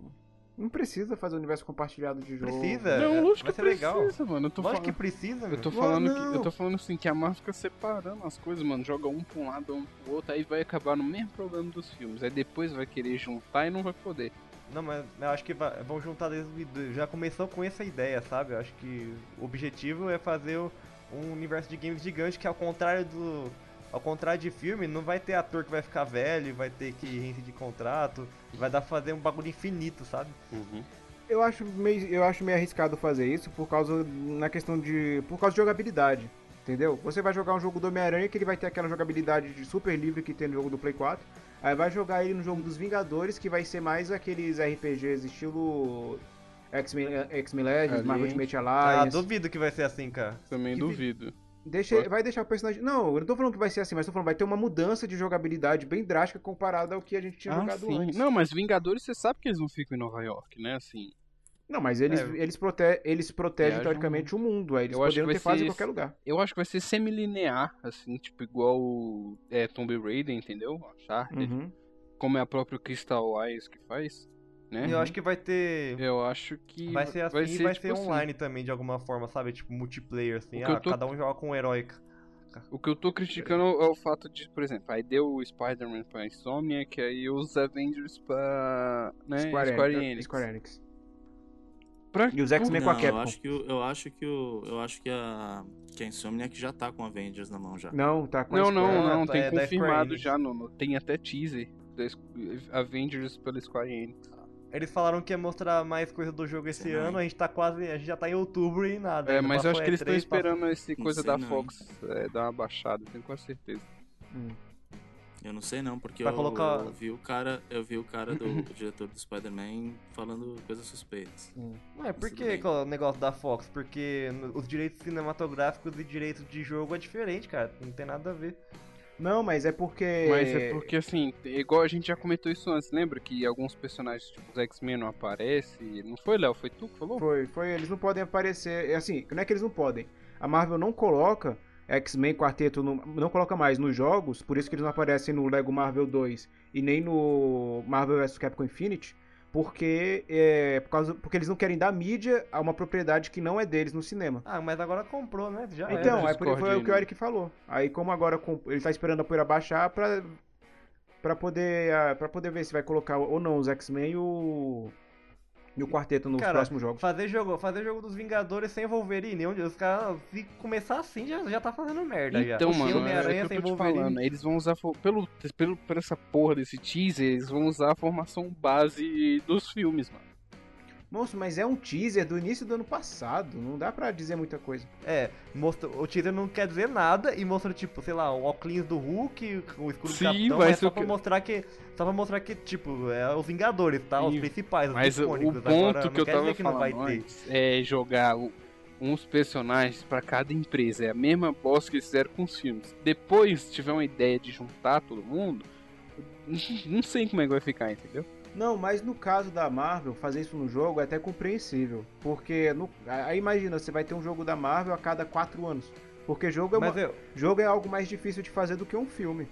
Não precisa fazer o universo compartilhado de jogo. Precisa? Não, lógico vai que ser legal. precisa, mano. Eu tô Lógico falando... que precisa, Eu meu. tô Não, falando que eu tô falando assim que a Marvel fica separando as coisas, mano. Joga um pra um lado, um pro outro, aí vai acabar no mesmo problema dos filmes. Aí depois vai querer juntar e não vai poder. Não, mas eu acho que vai- vão juntar desde já começou com essa ideia, sabe? Eu acho que o objetivo é fazer um universo de games gigante que ao contrário do ao contrário de filme, não vai ter ator que vai ficar velho, vai ter que reincidir contrato, vai dar pra fazer um bagulho infinito, sabe? Eu acho meio, eu acho meio arriscado fazer isso por causa na questão de por causa de jogabilidade, entendeu? Você vai jogar um jogo do Homem-Aranha que ele vai ter aquela jogabilidade de super livre que tem no jogo do Play 4. Aí vai jogar ele no jogo dos Vingadores que vai ser mais aqueles RPGs estilo X-Men X-Men Legends, Marvel Alliance. Ultimate Ah, Alliance. duvido que vai ser assim, cara. Também Que duvido. Deixa, vai deixar o personagem. Não, eu não tô falando que vai ser assim, mas tô falando vai ter uma mudança de jogabilidade bem drástica comparada ao que a gente tinha Ah, jogado sim. antes. Não, mas Vingadores, você sabe que eles não ficam em Nova York, né? Assim. Não, mas eles, É. eles, prote eles protegem teoricamente o mundo, aí eles Eu acho que poderiam vai ter fase ser em qualquer lugar. Eu acho que vai ser semilinear, assim, tipo, igual o é, Tomb Raider, entendeu? Uncharted. Uhum. Como é a própria Crystal Eyes que faz, né? Eu acho que vai ter Eu acho que vai ser assim e vai ser tipo assim. online também de alguma forma, sabe? Tipo multiplayer assim. Ah, tô- cada um joga com um herói. O que eu tô criticando é o fato de, por exemplo, aí deu o Spider-Man pra Insomniac, aí os Avengers pra né, Square, Square. Enix. Square Enix. E os X-Men com a Não, Capcom. Eu acho que, o- eu acho que, o, eu acho que a, que a Insomniac já tá com Avengers na mão já. Não, tá com a Não, Square. não, não, é tem da Square confirmado já, no, no- tem até teaser da Avengers pela Square Enix. Eles falaram que ia mostrar mais coisa do jogo esse Sei ano, não. a gente tá quase. A gente já tá em outubro e nada. É, ainda. mas eu acho Passou que eles estão E3, esperando esse Não coisa sei da não, Fox é, dar uma baixada, tenho quase certeza. Eu não sei não, porque Vai eu, colocar- eu vi o cara, eu vi o cara do o diretor do Spider-Man falando coisas suspeitas. Não, é por que o negócio da Fox? Porque os direitos cinematográficos e direitos de jogo é diferente, cara. Não tem nada a ver. Não, mas é porque. Mas é porque assim, igual a gente já comentou isso antes, lembra que alguns personagens, tipo os X-Men não aparecem? Não foi, Léo? Foi tu que falou? Foi, foi, eles não podem aparecer. É assim, não é que eles não podem. A Marvel não coloca X-Men Quarteto, no- não coloca mais nos jogos, por isso que eles não aparecem no Lego Marvel 2 e nem no Marvel vs Capcom Infinity, porque, é, por causa, porque eles não querem dar mídia a uma propriedade que não é deles no cinema. Ah, mas agora comprou, né? Já Então, é por, foi o que o Eric falou. Aí como agora ele tá esperando a poeira baixar pra, pra, poder, pra poder ver se vai colocar ou não os X-Men e o, e o Quarteto nos Cara, próximos jogos. Fazer jogo, fazer jogo dos Vingadores sem Wolverine, onde os caras, se começar assim, já, já tá fazendo merda já. Então, O mano, é Homem-Aranha que sem eu tô te Wolverine. falando. Eles vão usar, pelo, pelo, por essa porra desse teaser, eles vão usar a formação base dos filmes, mano. Moço, mas é um teaser do início do ano passado, não dá pra dizer muita coisa. É, mostra, o teaser não quer dizer nada e mostra, tipo, sei lá, o óculos do Hulk, o escudo Sim, do Capitão, vai é só o pra que- mostrar que. Só pra mostrar que, tipo, é os Vingadores, tá? Os Sim, principais, os Mas o- icônicos. o ponto Agora, que eu tava que falando ter. antes é jogar o- uns personagens pra cada empresa. É a mesma bosta que eles fizeram com os filmes. Depois, se tiver uma ideia de juntar todo mundo, não sei como é que vai ficar, entendeu? Não, mas no caso da Marvel, fazer isso no jogo é até compreensível. Porque, no, aí imagina, você vai ter um jogo da Marvel a cada quatro anos. Porque jogo é, Mas uma- eu- jogo é algo mais difícil de fazer do que um filme.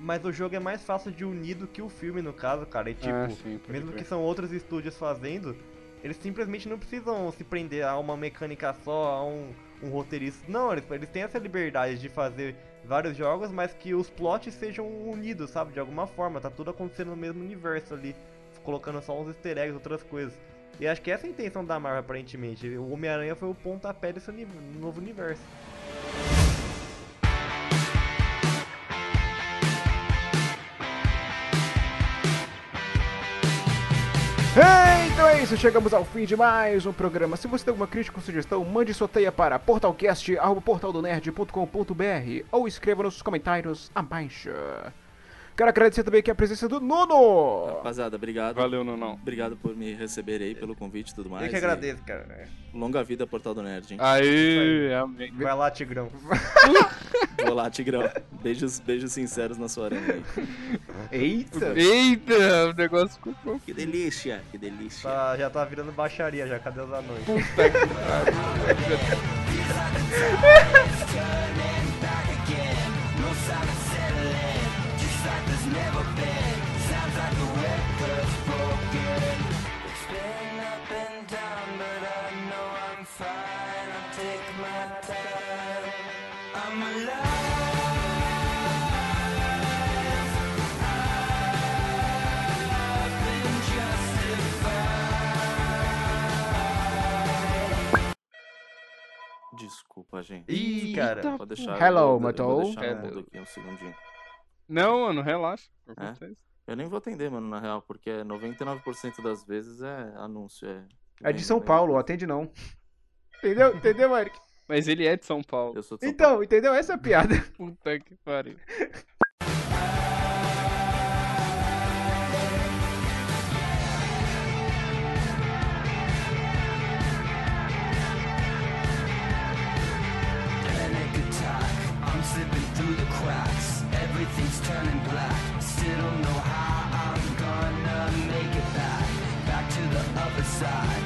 Mas o jogo é mais fácil de unir do que o filme, no caso, cara. E tipo, Ah, sim, mesmo que são outros estúdios fazendo, eles simplesmente não precisam se prender a uma mecânica só, a um, um roteirista. Não, eles, eles têm essa liberdade de fazer vários jogos, mas que os plots sejam unidos, sabe? De alguma forma, tá tudo acontecendo no mesmo universo ali, colocando só uns easter eggs, outras coisas. E acho que essa é a intenção da Marvel, aparentemente. O Homem-Aranha foi o pontapé desse novo universo. Então é isso, chegamos ao fim de mais um programa. Se você tem alguma crítica ou sugestão, mande sua teia para portalcast.portaldonerd.com.br ou escreva nos comentários abaixo. Quero agradecer também aqui a presença do Nuno! Rapaziada, obrigado. Valeu, Nunão. Obrigado por me receber aí, pelo convite e tudo mais. Eu que e agradeço, cara. Longa vida, Portal do Nerd, hein? Aê, amém. Vai lá, Tigrão. Vou lá, Tigrão. Beijos, beijos sinceros na sua arena aí. Eita! Eita, o negócio ficou. Que delícia, que delícia. Tá, já tá virando baixaria já, cadê os anões? Puta que Desculpa, gente. Ih, cara. Eita, Pode deixar. Hello, Matou. É, um segundinho. Não, mano, relaxa. É? Eu nem vou atender, mano, na real, porque 99% das vezes é anúncio. É, É de São Paulo, atende não. Entendeu? Entendeu, Eric? Mas ele é de São Paulo. Eu sou de São Então, entendeu? Essa é a piada. Puta que pariu. Turning black. Still don't know how I'm gonna make it back. Back to the other side.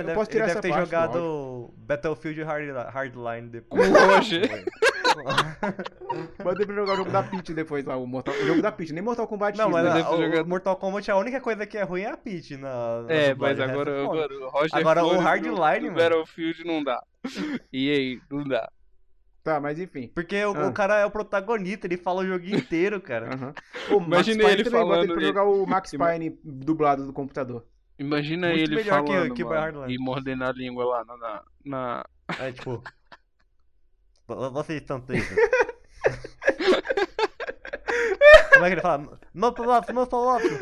Ele deve, posso ele tirar deve essa ter parte do jogado Battlefield Hard, Hardline depois. Hoje. Botei pra jogar o jogo da Peach depois lá, o, Mortal... o jogo da Peach, nem Mortal Kombat Não, X, mas né? a- o Mortal Kombat, a única coisa que é ruim é a Peach na. na É, mas resto agora, é agora o Roger Agora o Hardline. Battlefield não dá. E aí, não dá. Tá, mas enfim. Porque o, Ah. o cara é o protagonista, ele fala o jogo inteiro, cara. Max Imagina ele também, botei falando pra e- jogar o Max Payne dublado do computador. Imagina Muito ele melhor que- falando, que mano, e mordendo a língua lá na... na, na- É tipo. "Vo- Vocês estão tristes. Como é que ele fala? Palavras, não palavras.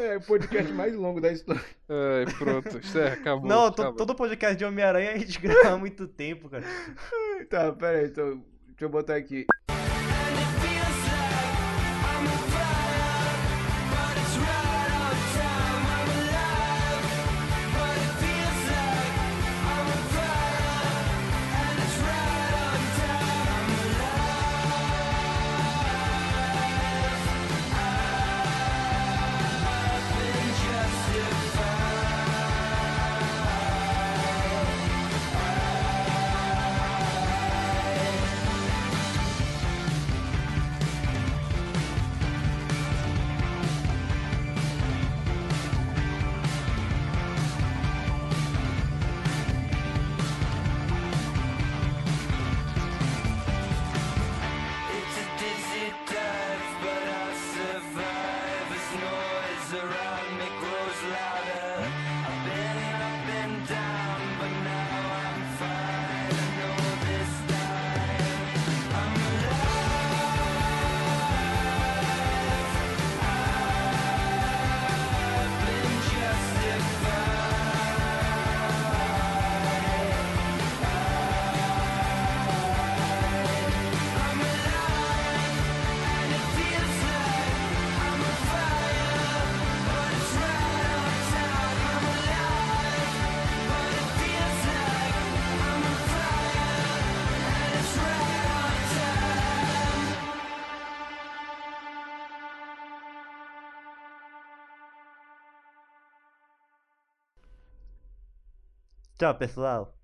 É o podcast mais longo da história. Ai, pronto, isso é, acabou. Não, acabou. todo podcast de Homem-Aranha a gente grava há muito tempo, cara. Tá, pera aí, então, deixa eu botar aqui. Tchau, pessoal.